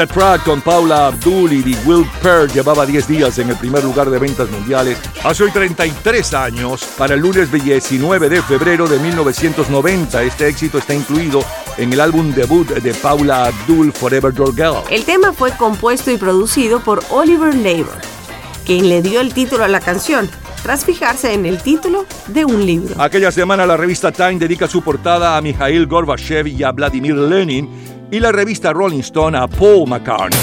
Opposite Track con Paula Abdul y The Will Pearl llevaba 10 días en el primer lugar de ventas mundiales hace hoy 33 años para el lunes 19 de febrero de 1990. Este éxito está incluido en el álbum debut de Paula Abdul Forever Your Girl. El tema fue compuesto y producido por Oliver Labor, quien le dio el título a la canción, tras fijarse en el título de un libro. Aquella semana la revista Time dedica su portada a Mikhail Gorbachev y a Vladimir Lenin y la revista Rolling Stone a Paul McCartney.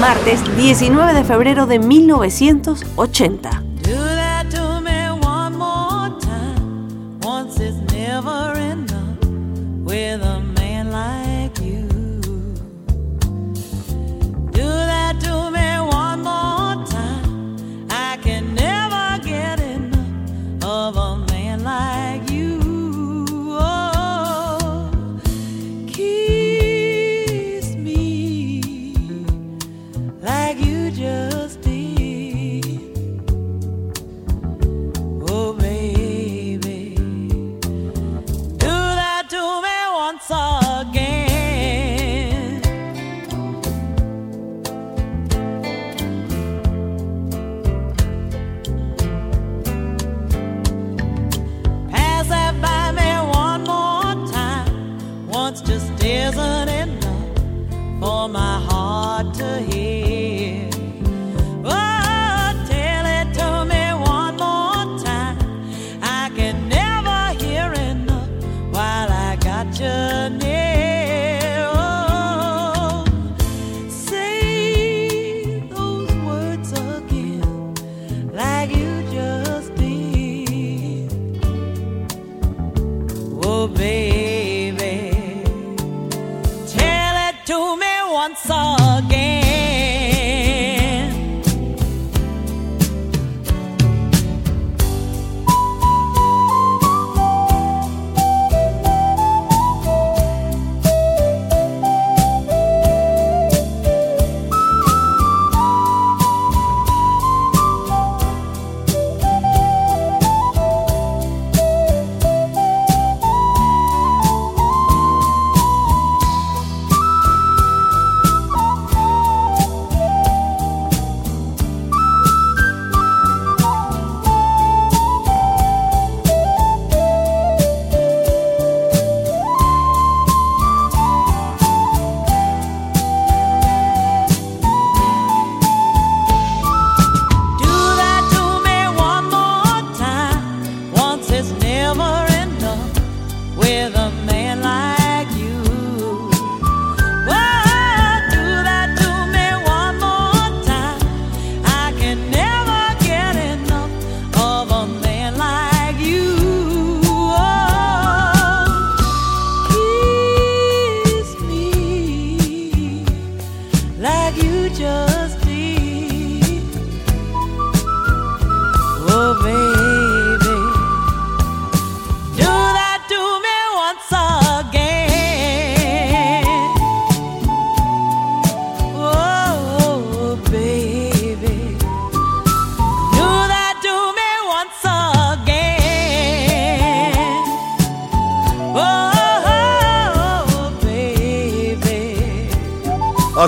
Martes 19 de febrero de 1980.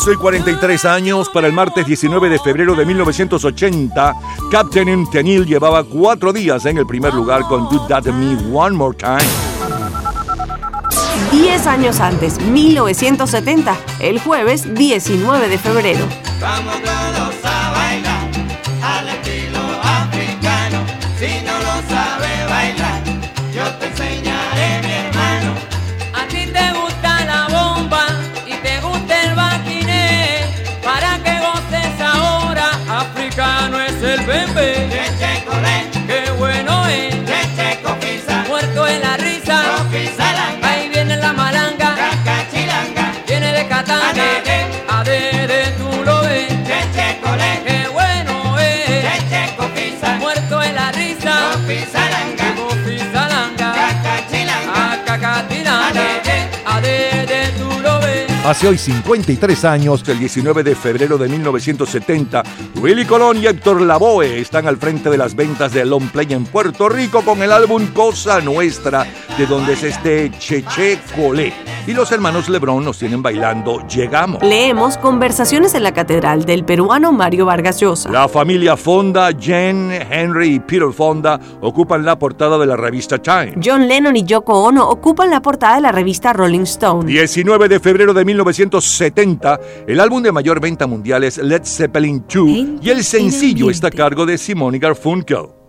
Hace hoy 43 años, para el martes 19 de febrero de 1980, Captain Tenil llevaba cuatro días en el primer lugar con Do That to Me One More Time. 10 años antes, 1970, el jueves 19 de febrero. Hace hoy 53 años, el 19 de febrero de 1970, Willy Colón y Héctor Lavoe están al frente de las ventas de long play en Puerto Rico con el álbum Cosa Nuestra, de donde es este Cheche Colé. Y los hermanos Lebron nos tienen bailando Llegamos. Leemos Conversaciones en la Catedral del peruano Mario Vargas Llosa. La familia Fonda, Jen, Henry y Peter Fonda ocupan la portada de la revista Time. John Lennon y Yoko Ono ocupan la portada de la revista Rolling Stone. 19 de febrero de 1970, el álbum de mayor venta mundial es Led Zeppelin 2 y el sencillo está a cargo de Simone Garfunkel.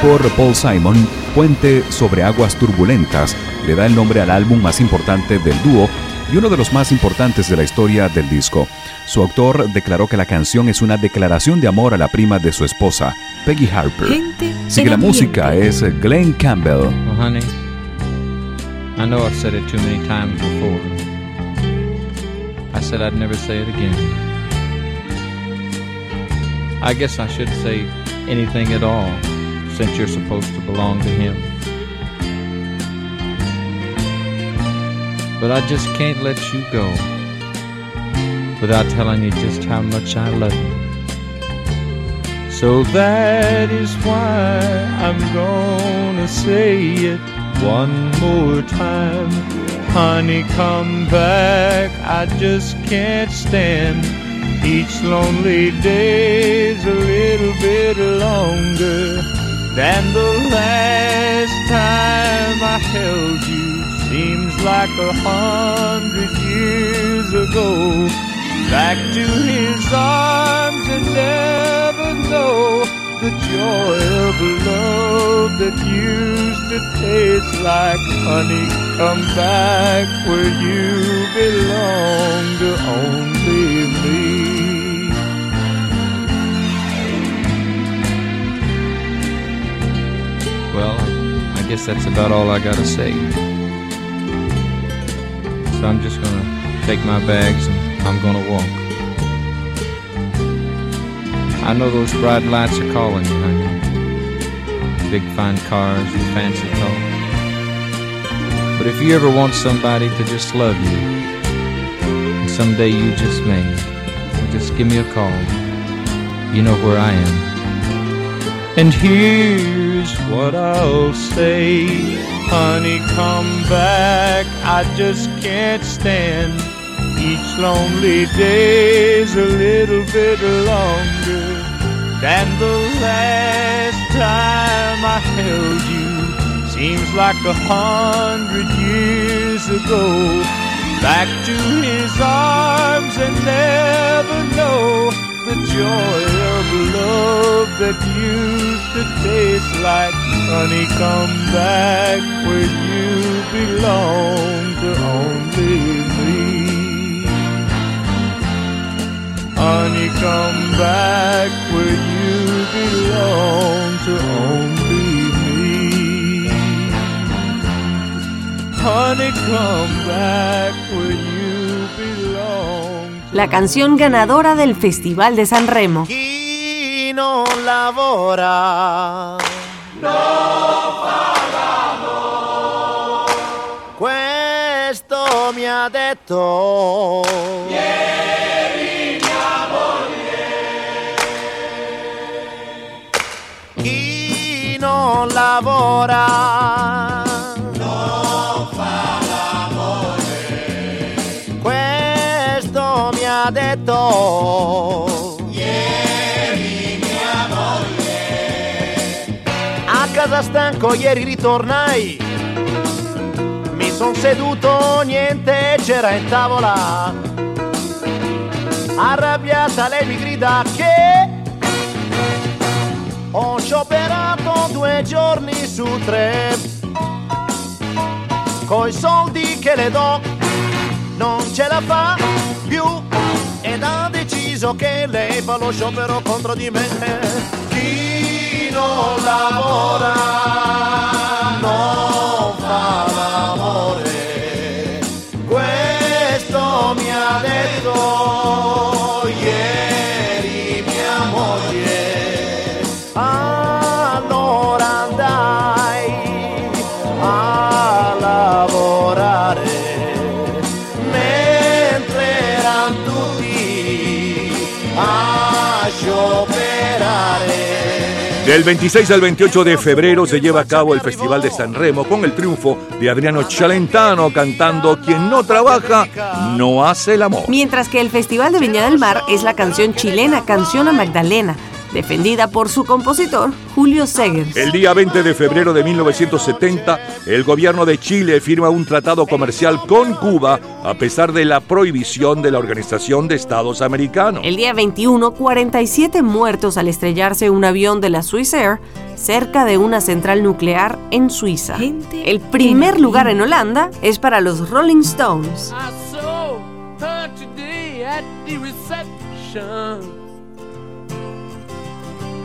Compuesta por Paul Simon, Puente sobre aguas turbulentas le da el nombre al álbum más importante del dúo y uno de los más importantes de la historia del disco. Su autor declaró que la canción es una declaración de amor a la prima de su esposa, Peggy Harper. Gente Sigue la ambiente. música, es Glenn Campbell. Well, honey, I know I've said it too many times before. I said I'd never say it again. I guess I should say anything at all, since you're supposed to belong to him. But I just can't let you go without telling you just how much I love you. So that is why I'm gonna say it one more time. Honey, come back. I just can't stand each lonely day's a little bit longer than the last time I held you. Seems like a hundred years ago. Back to his arms and never know the joy of love that used to taste like honey. Come back where you belong to only guess that's about all I gotta say. So I'm just gonna take my bags and I'm gonna walk. I know those bright lights are calling you, honey. Big fine cars and fancy talk. But if you ever want somebody to just love you, and someday you just may, just give me a call. You know where I am. And here's what I'll say Honey, come back. I just can't stand each lonely day's a little bit longer than the last time I held you. Seems like a hundred years ago. Back to his arms and never know the joy of love that used to taste like honey. Come back where you belong to only me. Honey, come back where you belong to only me. Honey, come back where you belong. La canción ganadora del Festival de San Remo. Chi non lavora ha detto ieri mia moglie. Chi non lavora non fa l'amore. Questo mi ha detto casa stanco ieri ritornai. Son seduto, niente c'era in tavola. Arrabbiata lei mi grida che ho scioperato due giorni su tre. Coi soldi che le do non ce la fa più ed ha deciso che lei fa lo sciopero contro di me. Chi non lavora non Hallelujah. Del 26 al 28 de febrero se lleva a cabo el Festival de San Remo con el triunfo de Adriano Chalentano cantando Quien no trabaja no hace el amor. Mientras que el Festival de Viña del Mar es la canción chilena Canción a Magdalena, defendida por su compositor Julio Segers. El día 20 de febrero de 1970, el gobierno de Chile firma un tratado comercial con Cuba a pesar de la prohibición de la Organización de Estados Americanos. El día 21, 47 muertos al estrellarse un avión de la Swiss Air cerca de una central nuclear en Suiza. El primer lugar en Holanda es para los Rolling Stones. I saw her today at the reception.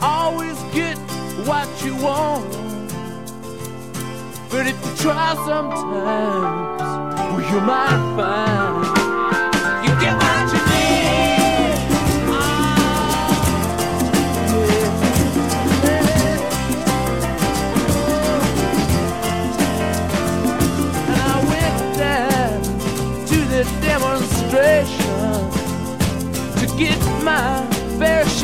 always get what you want. But if you try sometimes, well, you might find you get what you need. And I went down to the demonstration to get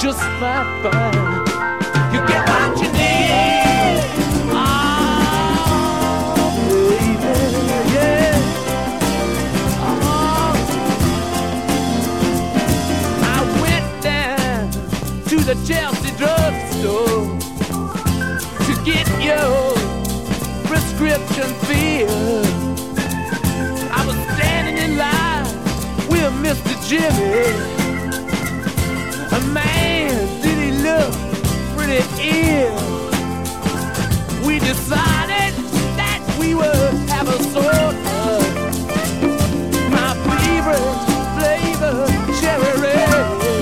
Just might find you get what you need. Oh, baby, yeah. Oh. I went down to the Chelsea drugstore to get your prescription filled. I was standing in line with Mr. Jimmy. A man, did he look pretty ill? We decided that we would have a soda. My favorite flavor, cherry red.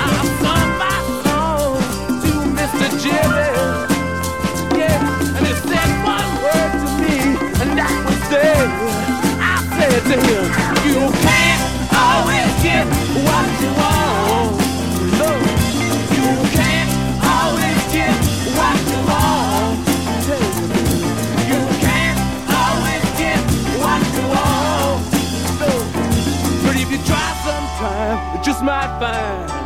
I sung my song to Mr. Jimmy. Yeah, and he said one word to me, and that was. I said to him, You just might find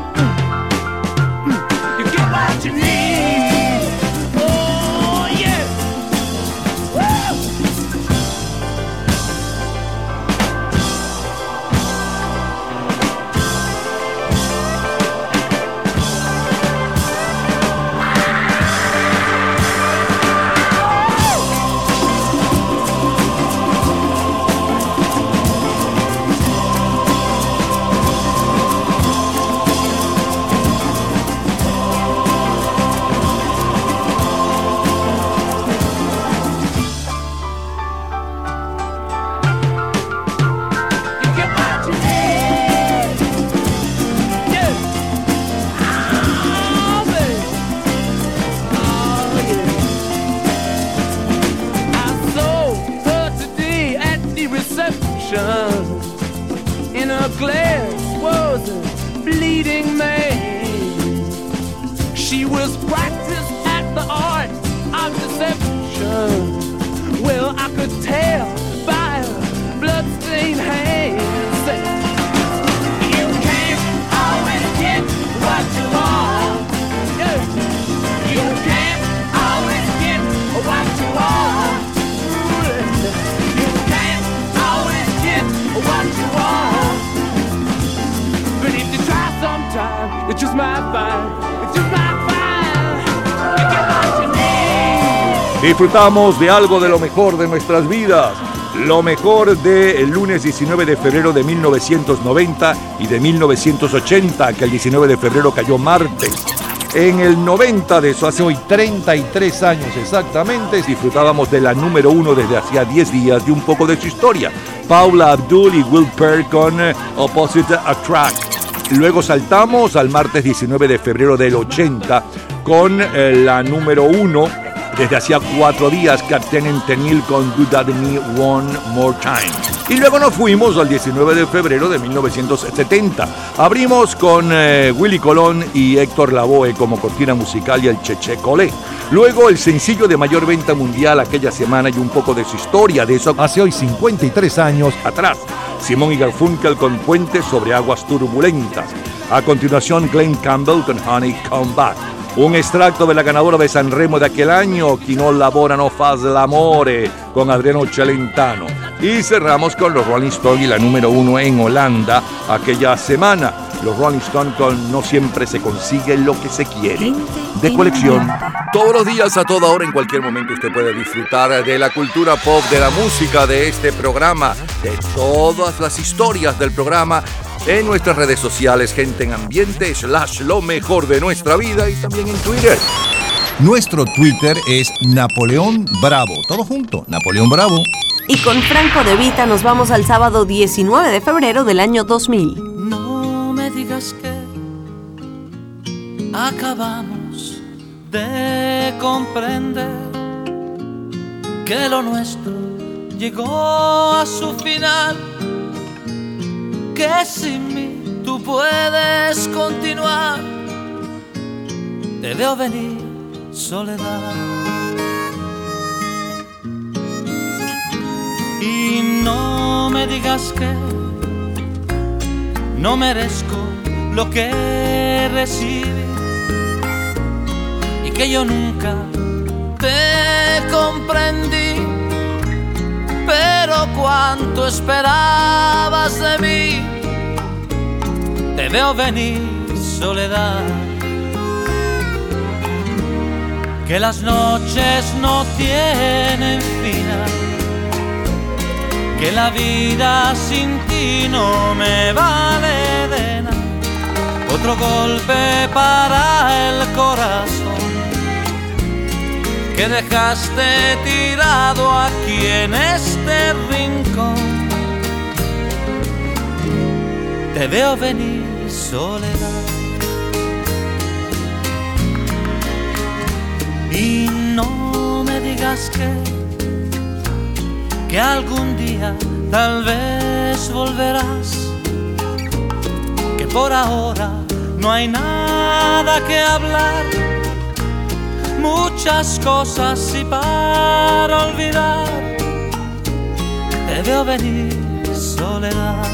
Disfrutamos de algo de lo mejor de nuestras vidas. Lo mejor del lunes 19 de febrero de 1990 y de 1980, que el 19 de febrero cayó martes. En el 90 de eso, hace hoy 33 años exactamente, disfrutábamos de la número uno desde hacía 10 días y un poco de su historia. Paula Abdul y Will Pearl con eh, Opposite Attract. Luego saltamos al martes 19 de febrero del 80 con eh, la número uno desde hacía cuatro días, Captain Tenil con Do That Me One More Time. Y luego nos fuimos al 19 de febrero de 1970. Abrimos con eh, Willy Colón y Héctor Lavoe como cortina musical y el Cheche Colé. Luego el sencillo de mayor venta mundial aquella semana y un poco de su historia de eso hace hoy 53 años atrás. Simón y Garfunkel con Puentes sobre aguas turbulentas. A continuación, Glenn Campbell con Honey Come Back. Un extracto de la ganadora de San Remo de aquel año, Chi non lavora no faz l'amore, con Adriano Celentano. Y cerramos con los Rolling Stones y la número uno en Holanda aquella semana. Los Rolling Stones con No siempre se consigue lo que se quiere. De colección. Todos los días, a toda hora, en cualquier momento, usted puede disfrutar de la cultura pop, de la música, de este programa, de todas las historias del programa en nuestras redes sociales, gente en ambiente, slash lo mejor de nuestra vida y también en Twitter. Nuestro Twitter es Napoleón Bravo. Todo junto, Napoleón Bravo. Y con Franco De Vita nos vamos al sábado 19 de febrero del año 2000. No me digas que acabamos de comprender que lo nuestro llegó a su final, que sin mí tú puedes continuar. Te veo venir, soledad. Y no me digas que no merezco lo que recibí y que yo nunca te comprendí. Pero cuánto esperabas de mí, te veo venir soledad. Que las noches no tienen final que la vida sin ti no me vale de nada. Otro golpe para el corazón que dejaste tirado aquí en este rincón. Te veo venir soledad. Y no me digas que que algún día tal vez volverás, que por ahora no hay nada que hablar, muchas cosas y para olvidar, te venir soledad.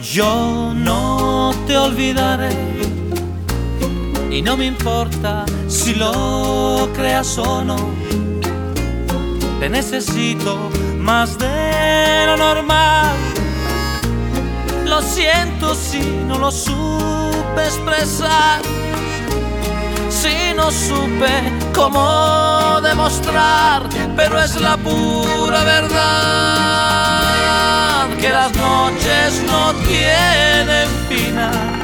Yo no te olvidaré y no me importa si lo creas o no. Te necesito más de lo normal. Lo siento si no lo supe expresar. Si no supe cómo demostrar, pero es la pura verdad que las noches no tienen final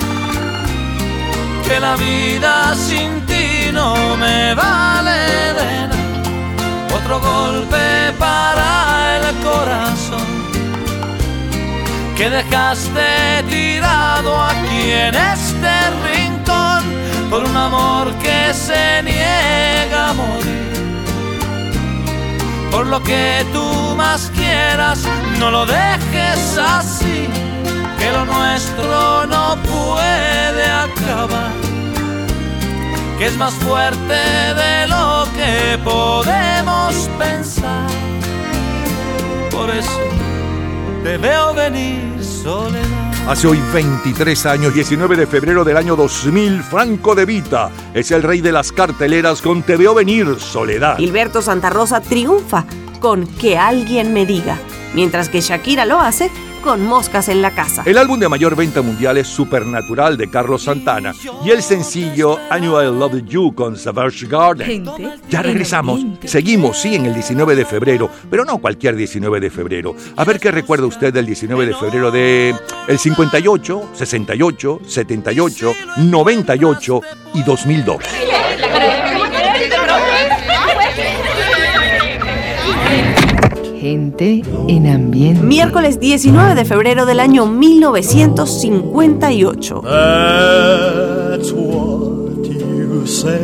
que la vida sin ti no me vale nada. Otro golpe para el corazón que dejaste tirado en este rincón por un amor que se niega a morir. Por lo que tú más quieras, no lo dejes así que lo nuestro no puede acabar, que es más fuerte de lo que podemos pensar. Por eso te veo venir soledad. Hace hoy 23 años, 19 de febrero del año 2000, Franco De Vita es el rey de las carteleras con Te veo venir, Soledad. Gilberto Santa Rosa triunfa con Que alguien me diga, mientras que Shakira lo hace con Moscas en la casa. El álbum de mayor venta mundial es Supernatural de Carlos Santana y el sencillo I Loved You con Savage Garden. Gente Ya regresamos. Seguimos, sí, en el 19 de febrero, pero no cualquier 19 de febrero. A ver qué recuerda usted del 19 de febrero de el 58, 68, 78, 98 y 2002. Gente en ambiente. Miércoles 19 de febrero del año 1958. That's what you say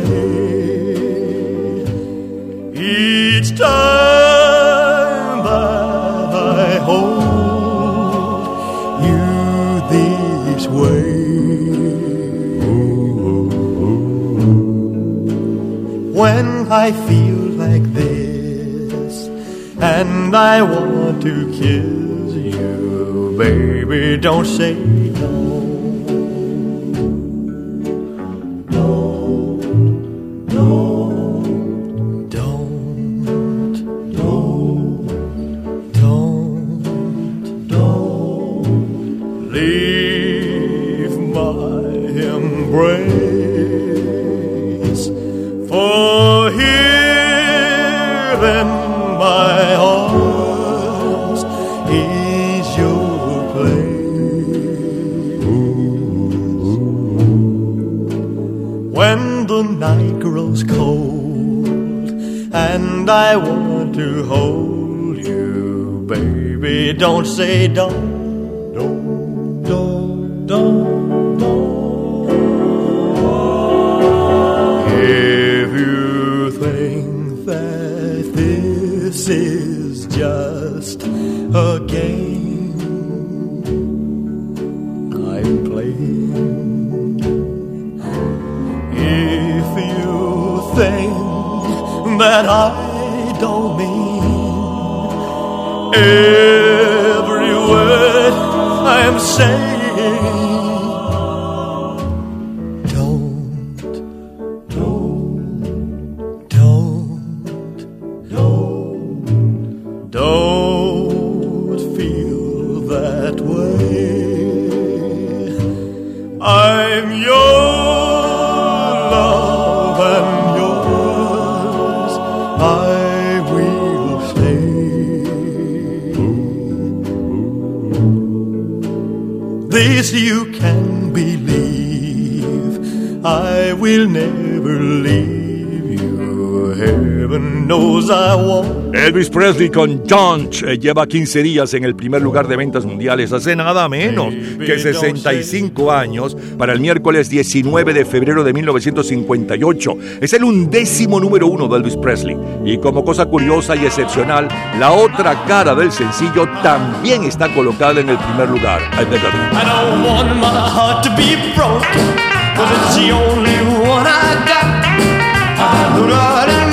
each time that I hold you this way. When I feel like this and I want to kiss you, baby. Don't say grows cold and I want to hold you, baby. Don't say don't, don't, don't, don't. that I don't mean. It Elvis Presley con Don't eh, lleva 15 días en el primer lugar de ventas mundiales hace nada menos que 65 años para el miércoles 19 de febrero de 1958. Es el undécimo número uno de Elvis Presley. Y como cosa curiosa y excepcional, la otra cara del sencillo también está colocada en el primer lugar. I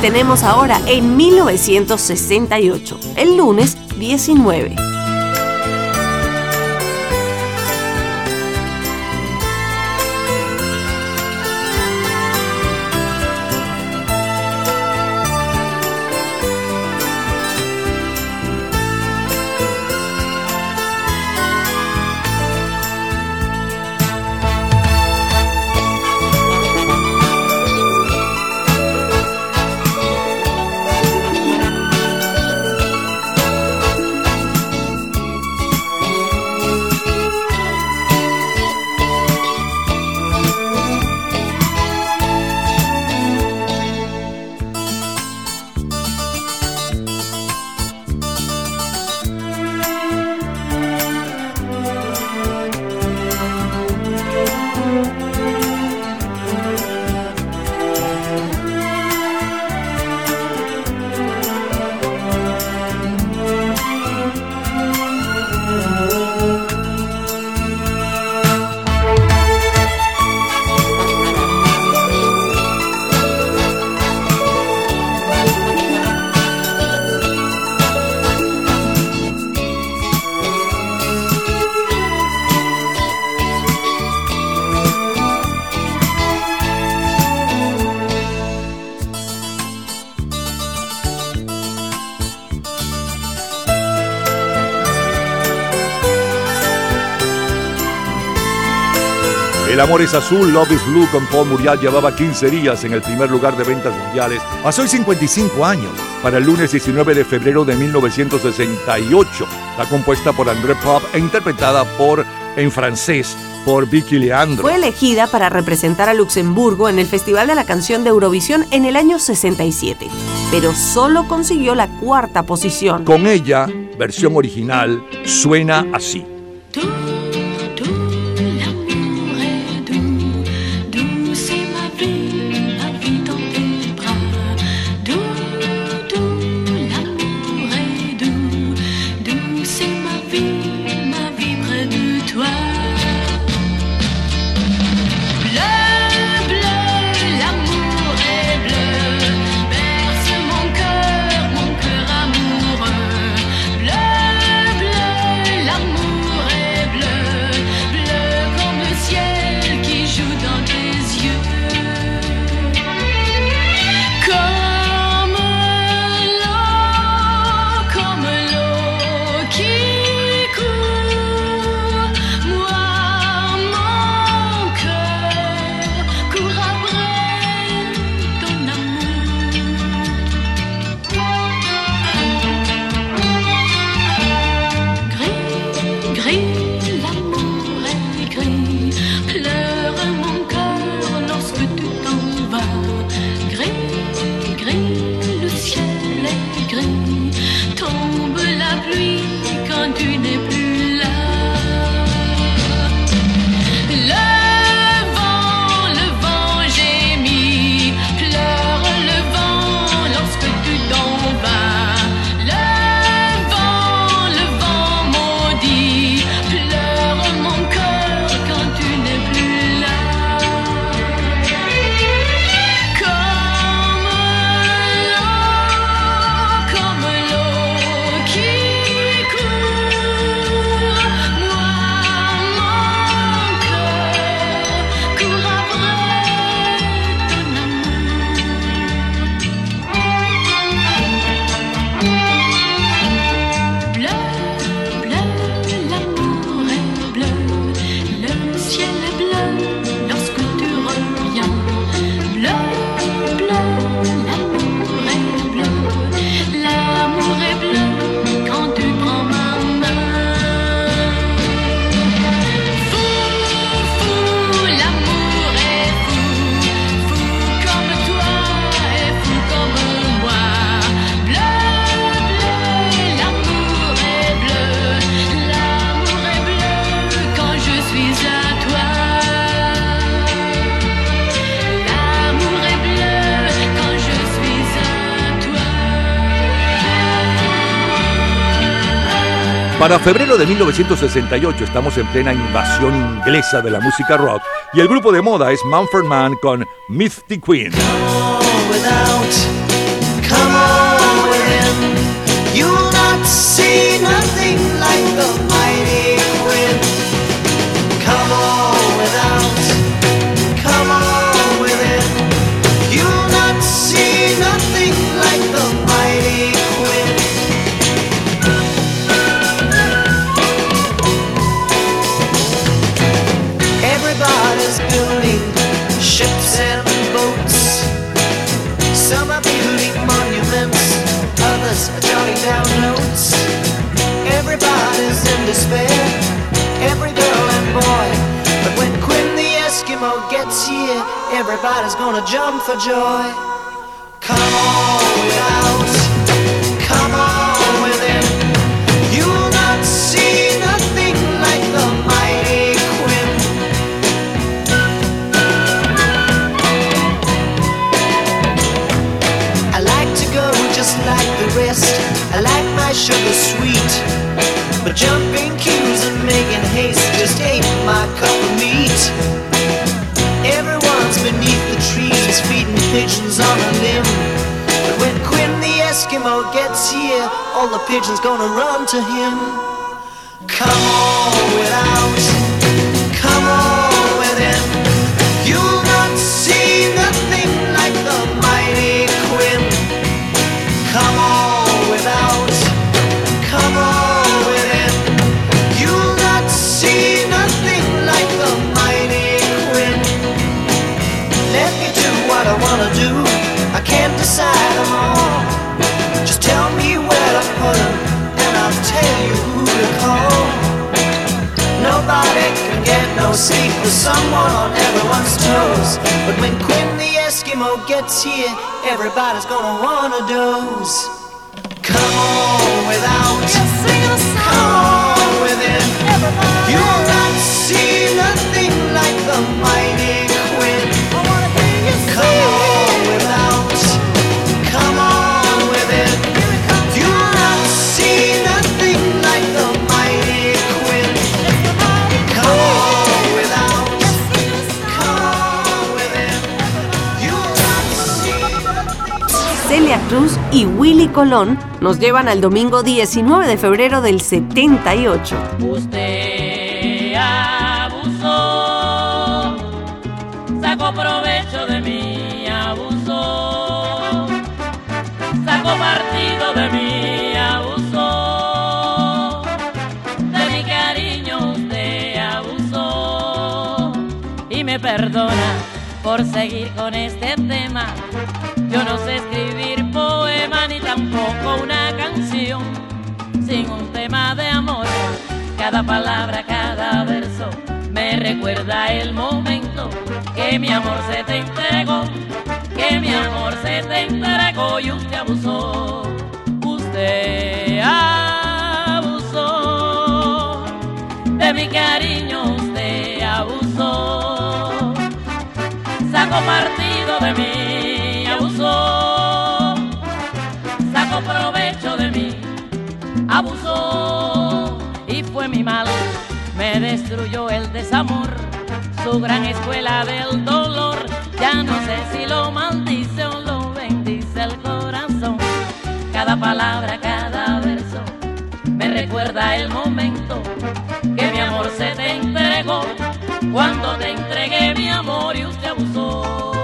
tenemos ahora en 1968, el lunes 19. Amor es azul, Love is Blue con Paul Muriel llevaba 15 días en el primer lugar de ventas mundiales hoy 55 años. para el lunes 19 de febrero de 1968. Está compuesta por André Pop e interpretada por en francés por Vicky Leandro. Fue elegida para representar a Luxemburgo en el Festival de la Canción de Eurovisión en el año 67, pero solo consiguió la cuarta posición. Con ella, versión original, suena así. Para febrero de 1968 estamos en plena invasión inglesa de la música rock y el grupo de moda es Mumford Man con Misty Queen. Everybody's gonna jump for joy. Come on without, come on within. You'll not see nothing like the mighty Quinn. I like to go just like the rest. I like my sugar sweet. But jumping queues and making haste just ain't my cup of meat. Pigeons on a limb. But when Quinn the Eskimo gets here, all the pigeons gonna run to him. Come on without, no sleep with someone on everyone's toes. But when Quinn the Eskimo gets here, everybody's gonna wanna doze. Come on without, come on within. You'll not see nothing like the mighty Cruz y Willy Colón nos llevan al domingo 19 de febrero del 78. Usted abusó, sacó provecho de mí, abusó, sacó partido de mí, abusó, de mi cariño usted abusó y me perdona por seguir con este tema. Yo no sé escribir poema ni tampoco una canción sin un tema de amor. Cada palabra, cada verso me recuerda el momento que mi amor se te entregó, que mi amor se te entregó y usted abusó. Usted abusó de mi cariño, usted abusó. Sacó partido de mí, abusó y fue mi mal, me destruyó el desamor, su gran escuela del dolor, ya no sé si lo maldice o lo bendice el corazón, cada palabra, cada verso, me recuerda el momento que mi amor se te entregó, cuando te entregué mi amor y usted abusó.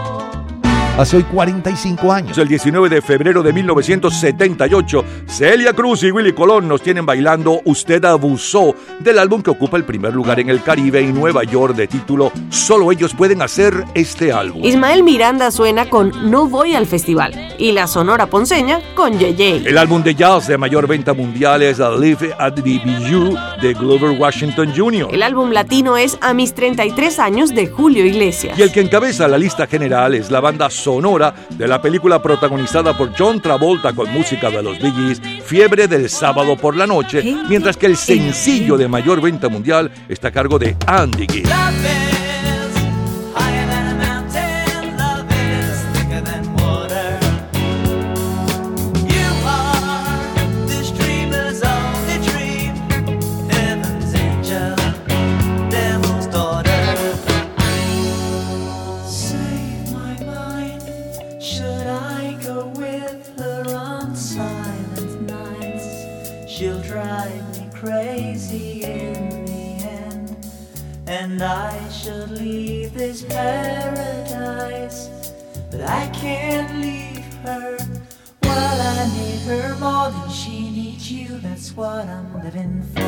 Hace hoy 45 años. El 19 de febrero de 1978, Celia Cruz y Willy Colón nos tienen bailando Usted abusó del álbum que ocupa el primer lugar en el Caribe y Nueva York de título Solo ellos pueden hacer este álbum. Ismael Miranda suena con No voy al festival y la Sonora Ponceña con Yeye. El álbum de jazz de mayor venta mundial es A Live at the BU de Glover Washington Jr. El álbum latino es A mis 33 años de Julio Iglesias. Y el que encabeza la lista general es la banda sonora de la película protagonizada por John Travolta con música de los Bee Gees, Fiebre del sábado por la noche, mientras que el sencillo de mayor venta mundial está a cargo de Andy Gibb. What I'm living for.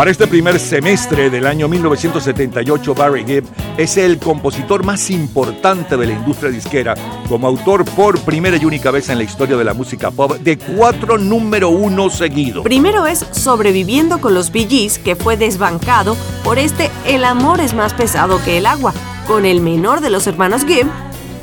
Para este primer semestre del año 1978, Barry Gibb es el compositor más importante de la industria disquera, como autor por primera y única vez en la historia de la música pop de cuatro número uno seguidos. Primero es Sobreviviendo con los Bee que fue desbancado por este El amor es más pesado que el agua, con el menor de los hermanos Gibb,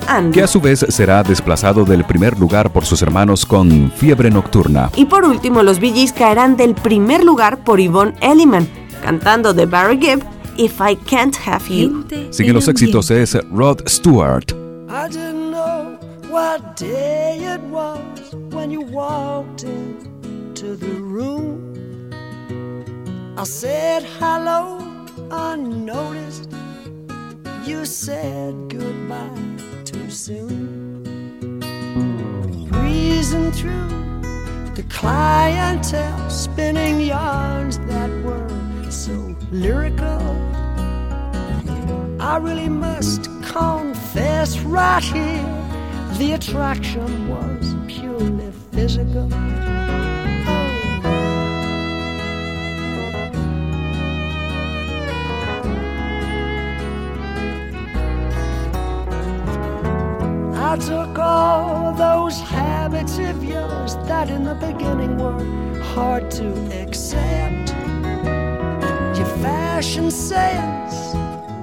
Andy. que a su vez será desplazado del primer lugar por sus hermanos con Fiebre Nocturna. Y por último, los Bee Gees caerán del primer lugar por Yvonne Elliman, cantando de Barry Gibb, If I Can't Have You. Siguen los éxitos es Rod Stewart. I didn't know what day it was when you walked into the room. I said hello unnoticed. You said goodbye soon. Breezing through the clientele, spinning yarns that were so lyrical. I really must confess right here the attraction was purely physical. I took all those habits of yours that in the beginning were hard to accept. Your fashion sense,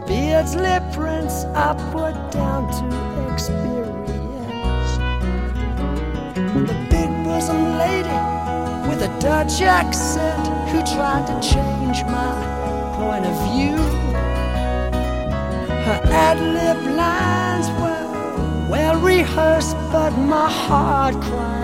beards, lip prints, put down to experience. The big bosom lady with a Dutch accent who tried to change my point of view. Her ad lib lines were well rehearsed, but my heart cried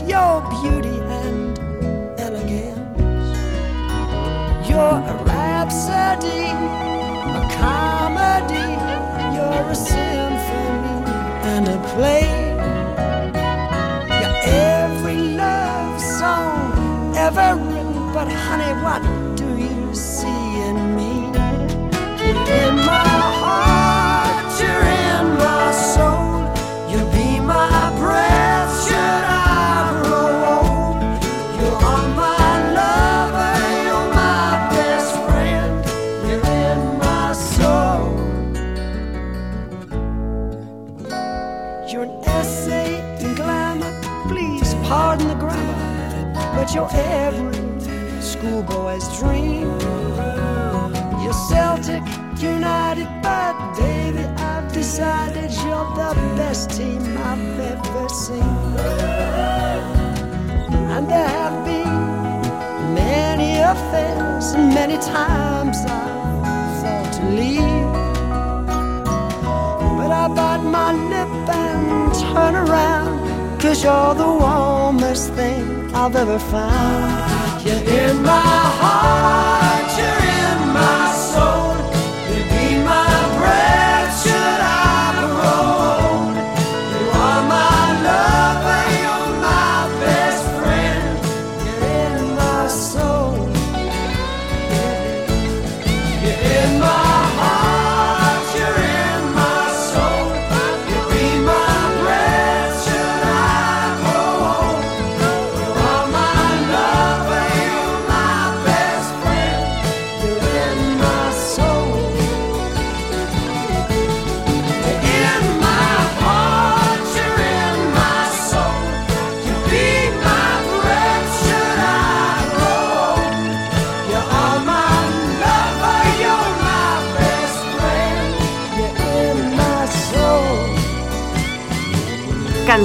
your beauty I've ever seen. And there have been many affairs, many times I've thought to leave. But I bite my lip and turn around, cause you're the warmest thing I've ever found. You're in my heart,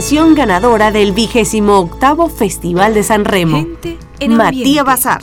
Canción ganadora del vigésimo octavo Festival de San Remo. en Matías. Bazar.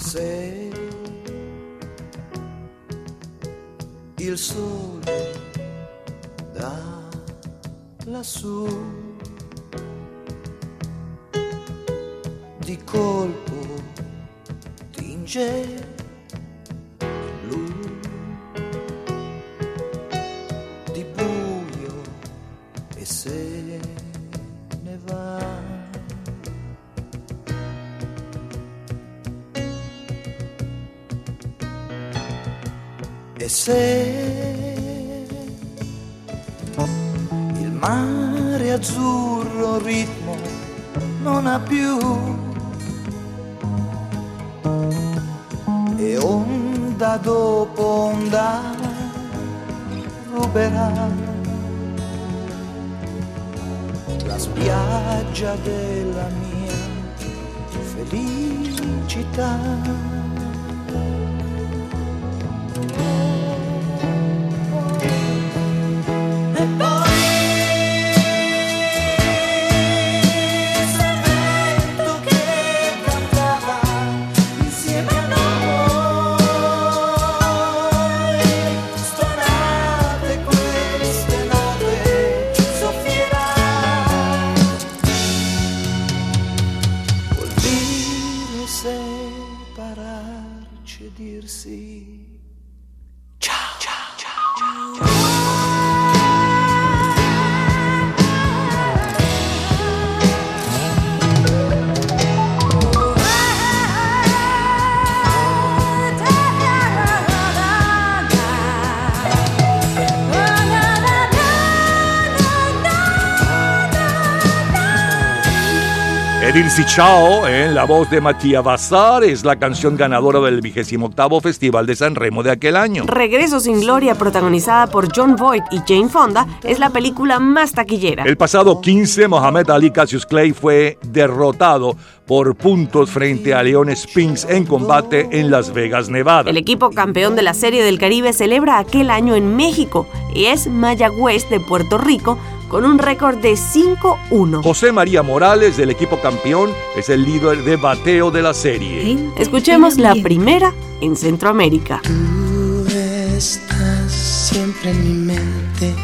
Ciao en la voz de Matías Bazar es la canción ganadora del 28 Festival de San Remo de aquel año. Regreso sin gloria, protagonizada por John Voight y Jane Fonda, es la película más taquillera. El pasado 15, Mohamed Ali Cassius Clay fue derrotado por puntos frente a Leon Spinks en combate en Las Vegas, Nevada. El equipo campeón de la Serie del Caribe celebra aquel año en México y es Mayagüez de Puerto Rico con un récord de 5-1. José María Morales, del equipo campeón, es el líder de bateo de la serie. Escuchemos la primera en Centroamérica. Tú estás siempre en mi mente.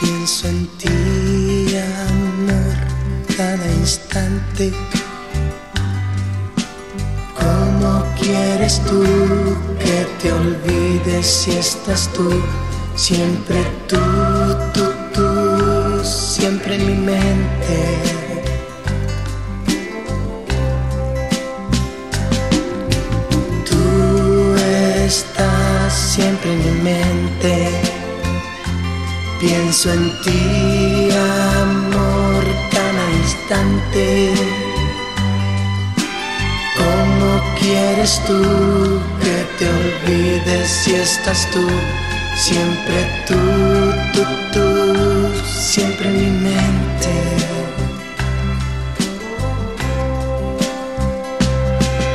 Pienso en ti, amor, cada instante. ¿Cómo quieres tú que te olvides si estás tú? Siempre tú, siempre en mi mente. Tú estás siempre en mi mente. Pienso en ti, amor, cada instante. ¿Cómo quieres tú que te olvides si estás tú? Siempre tú, tú, tú, siempre en mi mente.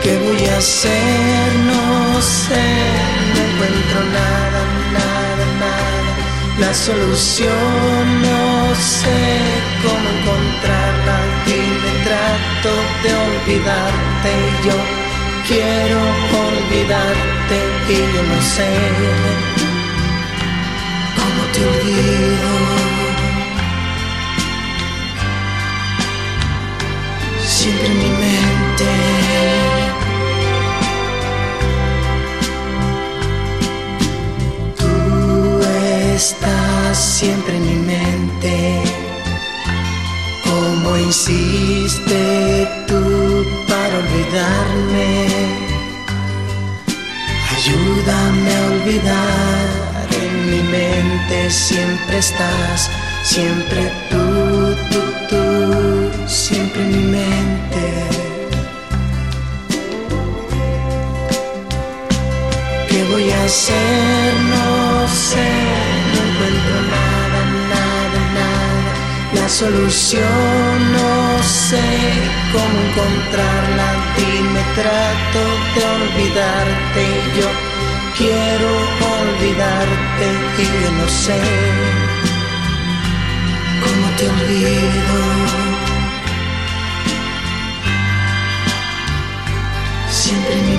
¿Qué voy a hacer? No sé, no encuentro nada, nada, nada. La solución no sé cómo encontrarla. Dime, trato de olvidarte. Yo quiero olvidarte y yo no sé te olvido. Siempre en mi mente. Tú estás siempre en mi mente. Como insiste tú para olvidarme. Ayúdame a olvidar. Mi mente siempre estás. Siempre tú, tú, tú. Siempre en mi mente. ¿Qué voy a hacer? No sé, no encuentro nada, nada, nada. La solución no sé cómo encontrarla. Dime, trato de olvidarte. Yo quiero olvidarte y yo no sé cómo te olvido. Siempre en mi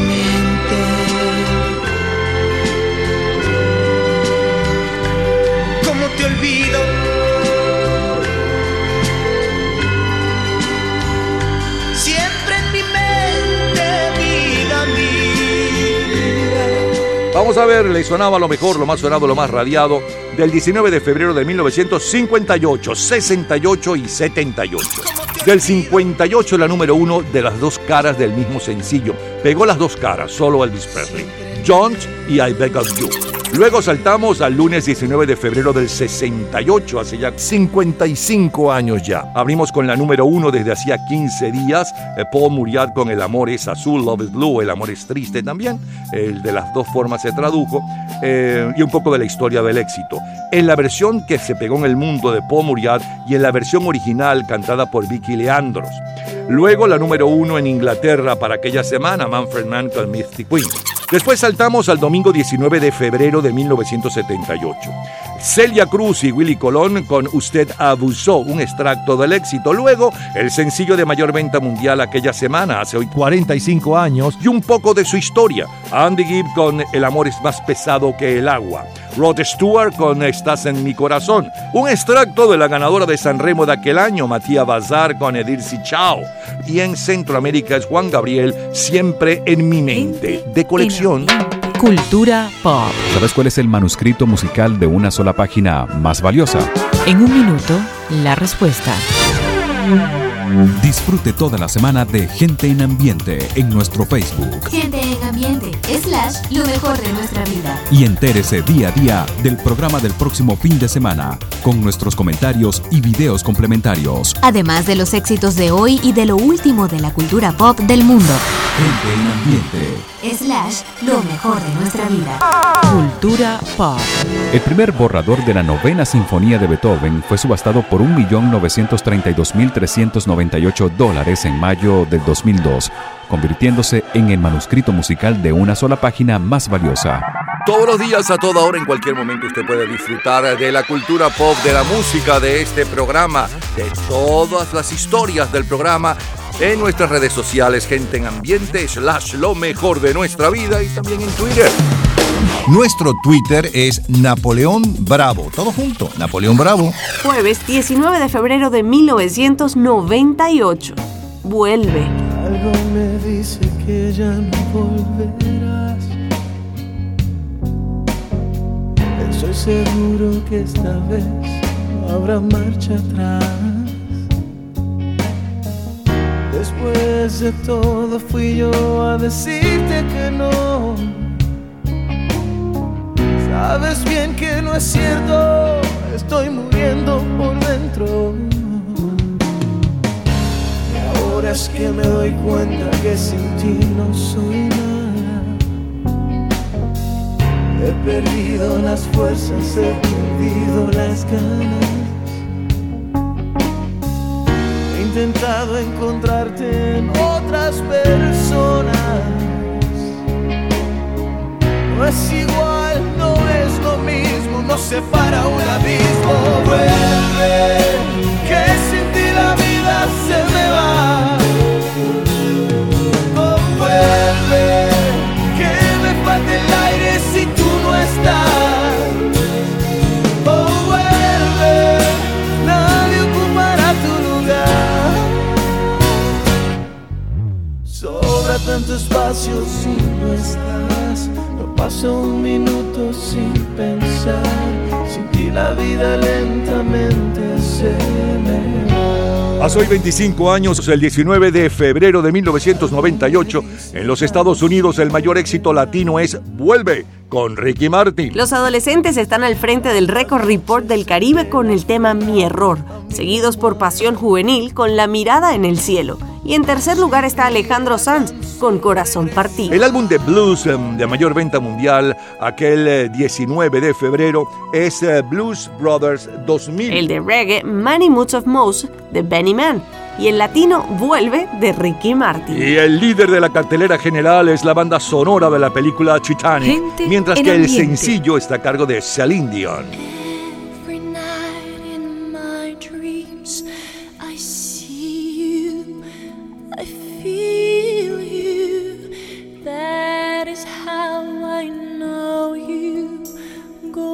Vamos a ver, le sonaba lo mejor, lo más sonado, lo más radiado del 19 de febrero de 1958, 68 y 78. Del 58 la número uno de las dos caras del mismo sencillo. Pegó las dos caras, solo Elvis Presley. Jones y I Beg of You. Luego saltamos al lunes 19 de febrero del 68, hace ya 55 años ya. Abrimos con la número uno desde hacía 15 días, eh, Paul Muriat con El amor es azul, Love is blue, El amor es triste también, el de las dos formas se tradujo, eh, y un poco de la historia del éxito. En la versión que se pegó en el mundo de Paul Muriat y en la versión original cantada por Vicky Leandros. Luego la número uno en Inglaterra para aquella semana, Manfred Mann con Mystic Queen. Después saltamos al domingo 19 de febrero de 1978. Celia Cruz y Willy Colón con Usted abusó, un extracto del éxito. Luego, el sencillo de mayor venta mundial aquella semana, hace hoy 45 años, y un poco de su historia. Andy Gibb con El amor es más pesado que el agua. Rod Stewart con Estás en mi corazón. Un extracto de la ganadora de San Remo de aquel año, Matías Bazar con Edirsi Chao. Y en Centroamérica es Juan Gabriel, siempre en mi mente. De colección. Cultura pop. ¿Sabes cuál es el manuscrito musical de una sola página más valiosa? En un minuto, la respuesta. Disfrute toda la semana de Gente en Ambiente en nuestro Facebook. Gente en ambiente, slash, lo mejor de nuestra vida. Y entérese día a día del programa del próximo fin de semana, con nuestros comentarios y videos complementarios. Además de los éxitos de hoy y de lo último de la cultura pop del mundo. Gente en Ambiente. Slash, lo mejor de nuestra vida. Cultura pop. El primer borrador de la novena sinfonía de Beethoven fue subastado por 1.932.398 dólares en mayo del 2002, convirtiéndose en el manuscrito musical de una sola página más valiosa. Todos los días, a toda hora, en cualquier momento, usted puede disfrutar de la cultura pop, de la música, de este programa, de todas las historias del programa en nuestras redes sociales, gente en ambiente, slash lo mejor de nuestra vida y también en Twitter. Nuestro Twitter es Napoleón Bravo. Todo junto, Napoleón Bravo. Jueves 19 de febrero de 1998. Vuelve. Algo me dice que ya no volverás. Estoy seguro que esta vez no habrá marcha atrás. Después de todo fui yo a decirte que no. Sabes bien que no es cierto, estoy muriendo por dentro. Y ahora es que me doy cuenta que sin ti no soy nada. He perdido las fuerzas, he perdido las ganas. He intentado encontrarte en otras personas. No es igual, no es lo mismo, nos separa un abismo. Vuelve, que sin ti la vida se me va. Oh, vuelve, que me falta el aire si tú no estás. Oh, vuelve, nadie ocupará tu lugar. Sobra tanto espacio si no estás. Paso un minuto sin pensar. Sin ti la vida lentamente se me va. Hace hoy 25 años, el 19 de febrero de 1998, en los Estados Unidos el mayor éxito latino es Vuelve con Ricky Martin. Los adolescentes están al frente del Record Report del Caribe con el tema Mi Error, seguidos por Pasión Juvenil con La Mirada en el Cielo. Y en tercer lugar está Alejandro Sanz con Corazón Partido. El álbum de blues em, de mayor venta mundial, aquel eh, 19 de febrero, es eh, Blues Brothers 2000. El de reggae, Many Moods of Mouse de Benny Man. Y el latino, Vuelve de Ricky Martin. Y el líder de la cartelera general es la banda sonora de la película Titanic, Gente mientras en que el ambiente. sencillo está a cargo de Celine Dion.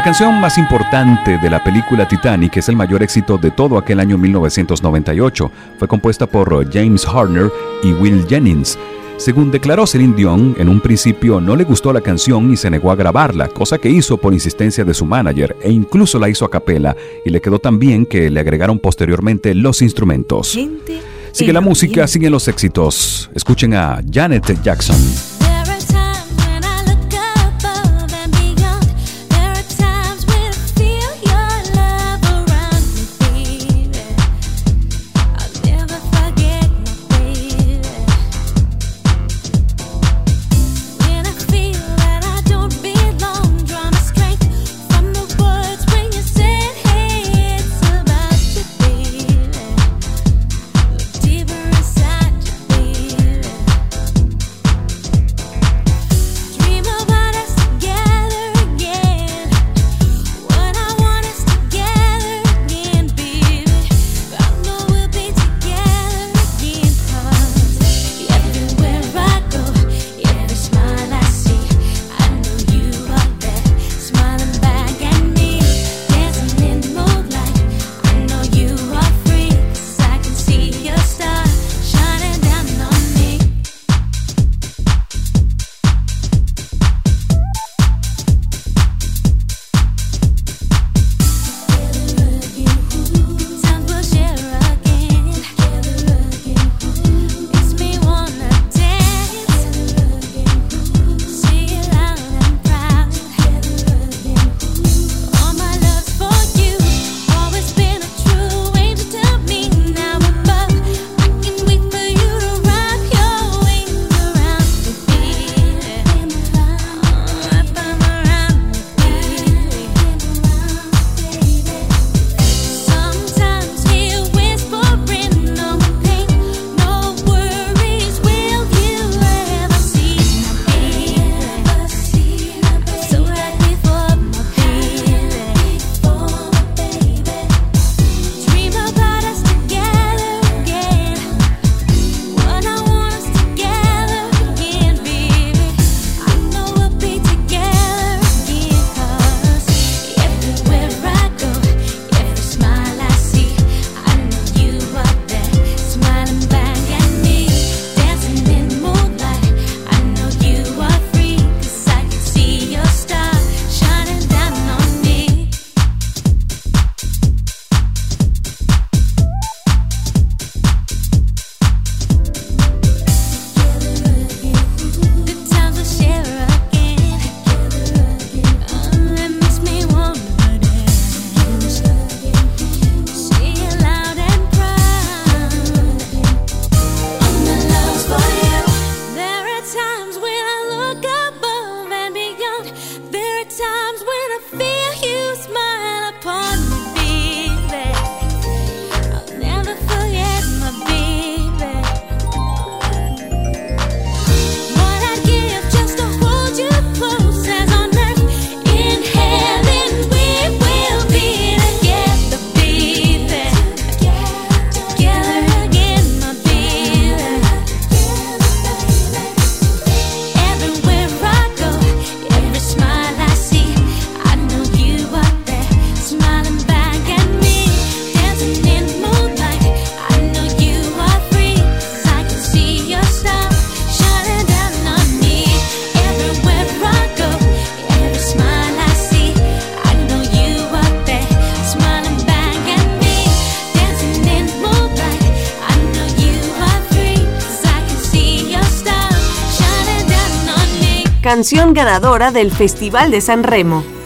La canción más importante de la película Titanic es el mayor éxito de todo aquel año 1998. Fue compuesta por James Horner y Will Jennings. Según declaró Celine Dion, en un principio no le gustó la canción y se negó a grabarla, cosa que hizo por insistencia de su manager e incluso la hizo a capela y le quedó tan bien que le agregaron posteriormente los instrumentos. Sigue la música, siguen los éxitos. Escuchen a Janet Jackson. Ganadora del Festival de San Remo.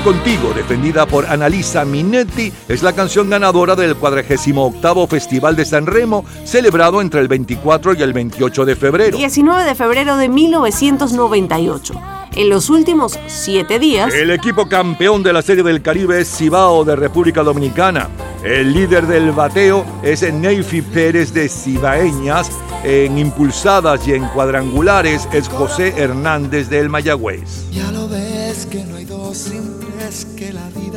Contigo, defendida por Annalisa Minetti, es la canción ganadora del 48 Festival de San Remo, celebrado entre el 24 y el 28 de febrero. 19 de febrero de 1998. En los últimos siete días, El equipo campeón de la Serie del Caribe es Cibao de República Dominicana. El líder del bateo es Neyfi Pérez de Cibaeñas. En impulsadas y en cuadrangulares es José Hernández del Mayagüez.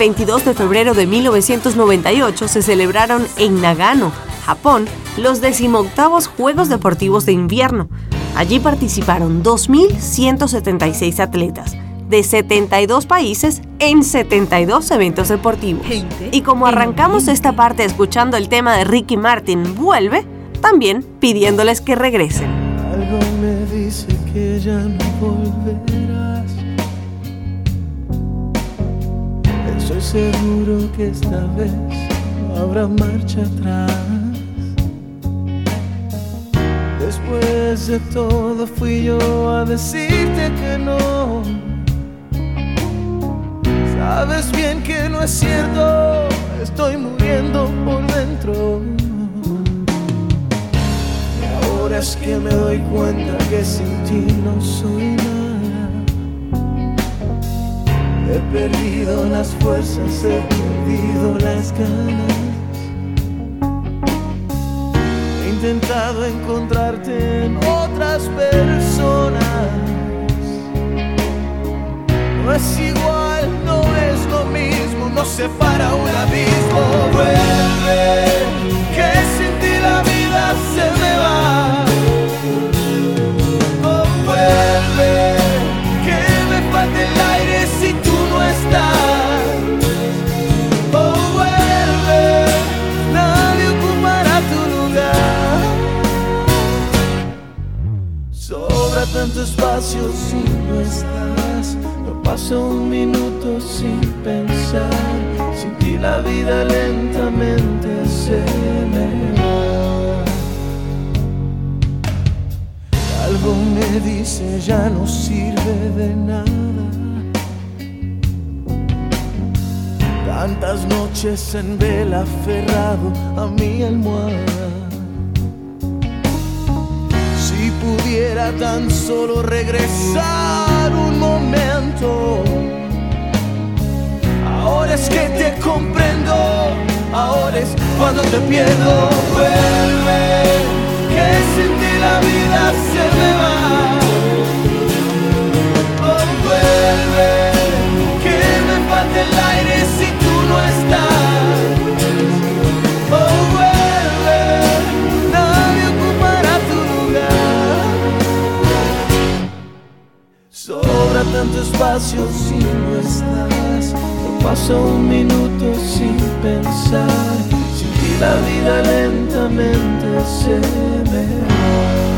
22 de febrero de 1998 se celebraron en Nagano, Japón, los decimoctavos Juegos Deportivos de Invierno. Allí participaron 2.176 atletas de 72 países en 72 eventos deportivos. Y como arrancamos esta parte escuchando el tema de Ricky Martin, vuelve, también pidiéndoles que regresen. Algo me dice que ya no. Seguro que esta vez no habrá marcha atrás. Después de todo fui yo a decirte que no. Sabes bien que no es cierto, estoy muriendo por dentro. Y ahora es que me doy cuenta que sin ti no soy nada. He perdido las fuerzas, he perdido las ganas. He intentado encontrarte en otras personas. No es igual, no es lo mismo, nos separa un abismo. Vuelve, que sin ti la vida se me va. Oh, vuelve, tanto espacio si no estás. No paso un minuto sin pensar. Sin ti la vida lentamente se me va. Algo me dice ya no sirve de nada. Tantas noches en vela aferrado a mi almohada. Si pudiera tan solo regresar un momento. Ahora es que te comprendo, ahora es cuando te pierdo. Vuelve, que sin ti la vida se me va. Oh, vuelve, que me falta el aire tanto espacio si no estás. No paso un minuto sin pensar. Sin ti la vida lentamente se me.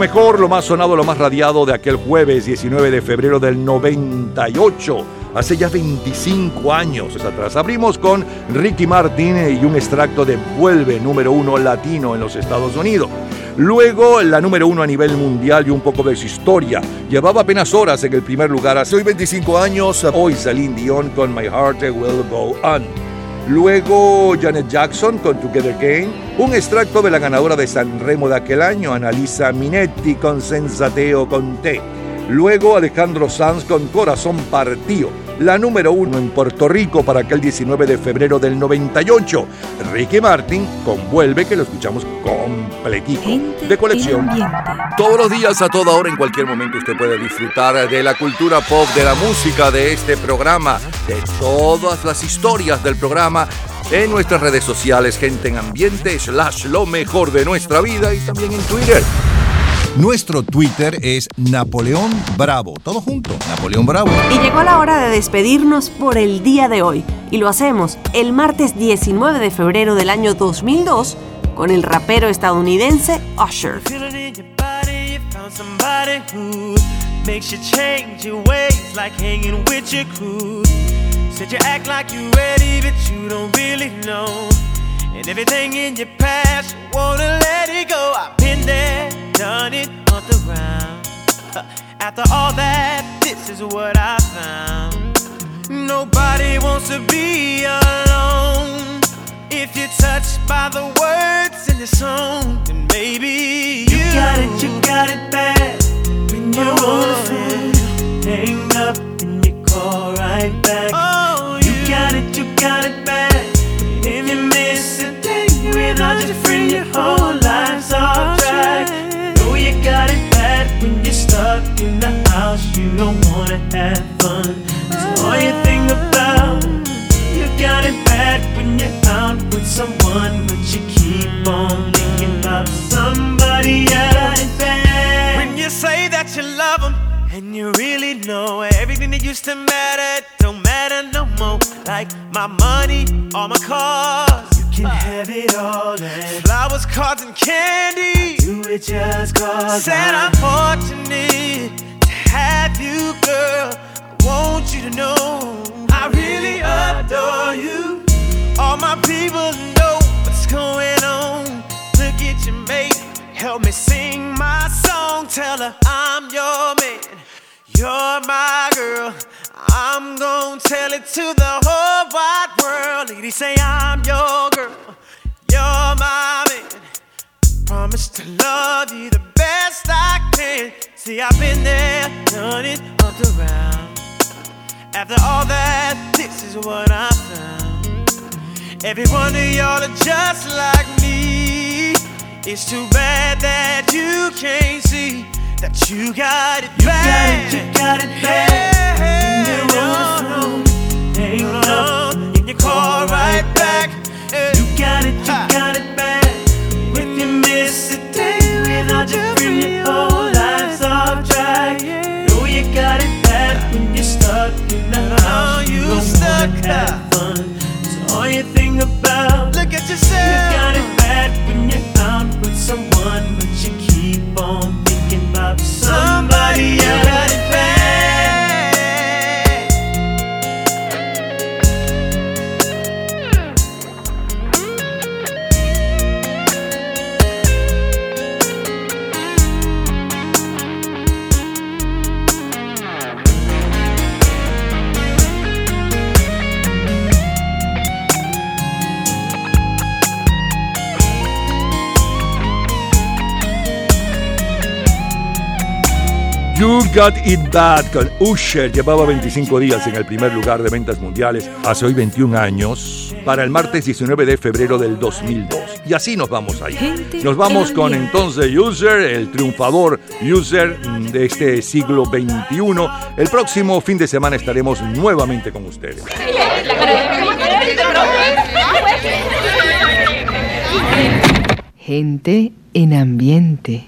Mejor, lo más sonado, lo más radiado de aquel jueves 19 de febrero del 98. Hace ya 25 años atrás. Abrimos con Ricky Martin y un extracto de Vuelve, número uno latino en los Estados Unidos. Luego la número uno a nivel mundial y un poco de su historia. Llevaba apenas horas en el primer lugar hace hoy 25 años. Hoy Celine Dion con My Heart Will Go On. Luego Janet Jackson con Together Again, un extracto de la ganadora de San Remo de aquel año, Annalisa Minetti con Sensateo con T. Luego Alejandro Sanz con Corazón Partido, la número uno en Puerto Rico para aquel 19 de febrero del 98. Ricky Martin con Vuelve, que lo escuchamos completito, de colección. Todos los días, a toda hora, en cualquier momento, usted puede disfrutar de la cultura pop, de la música, de este programa, de todas las historias del programa en nuestras redes sociales, gente en ambiente, slash lo mejor de nuestra vida y también en Twitter. Nuestro Twitter es Napoleón Bravo. Todo junto, Napoleón Bravo. Y llegó la hora de despedirnos por el día de hoy. Y lo hacemos el martes 19 de febrero del año 2002 con el rapero estadounidense Usher. Feel it in your body, you found somebody who makes you change your ways, like hanging with your crew. Said you act like you ready, but you don't really know. And everything in your past, you wanna let it go. I've been there, done it on the round. After all that, this is what I found. Nobody wants to be alone. If you're touched by the words in the song, then maybe you, got it, you got it bad. When you're on the hang up and you call right back. Oh, you got it, you got it bad. If you miss a day without your friend, your whole in the house. You don't wanna have fun. So all you think about, you got it bad when you're out with someone, but you keep on thinking about somebody else. When you say that you love. And you really know everything that used to matter don't matter no more. Like my money, all my cars, you can have it all. And flowers, cards, and candy. Do it just cause Said I'm fortunate to have you, girl. I want you to know I really adore you. All my people know what's going on. Look at your mate, help me sing my song. Tell her I'm your man, you're my girl. I'm gonna tell it to the whole wide world. Ladies say I'm your girl, you're my man. Promise to love you the best I can. See, I've been there, done it up around. After all that, this is what I found. Every one of y'all are just like me. It's too bad that you can't see that you got it bad. You got it, you got it bad. Yeah, you're on the phone, hang up, and you call right back. You got it, you got it bad. If you miss a day without your friend, your whole life's off track. Know you got it bad when you're stuck in the house. You don't stuck have fun. So all you think about, look at yourself. You got it bad when you're out with someone, but you keep on somebody else. You Got It Bad con Usher llevaba 25 días en el primer lugar de ventas mundiales hace hoy 21 años para el martes 19 de febrero del 2002. Y así nos vamos ahí. Nos vamos con entonces User, el triunfador User de este siglo XXI. El próximo fin de semana estaremos nuevamente con ustedes. Gente en ambiente.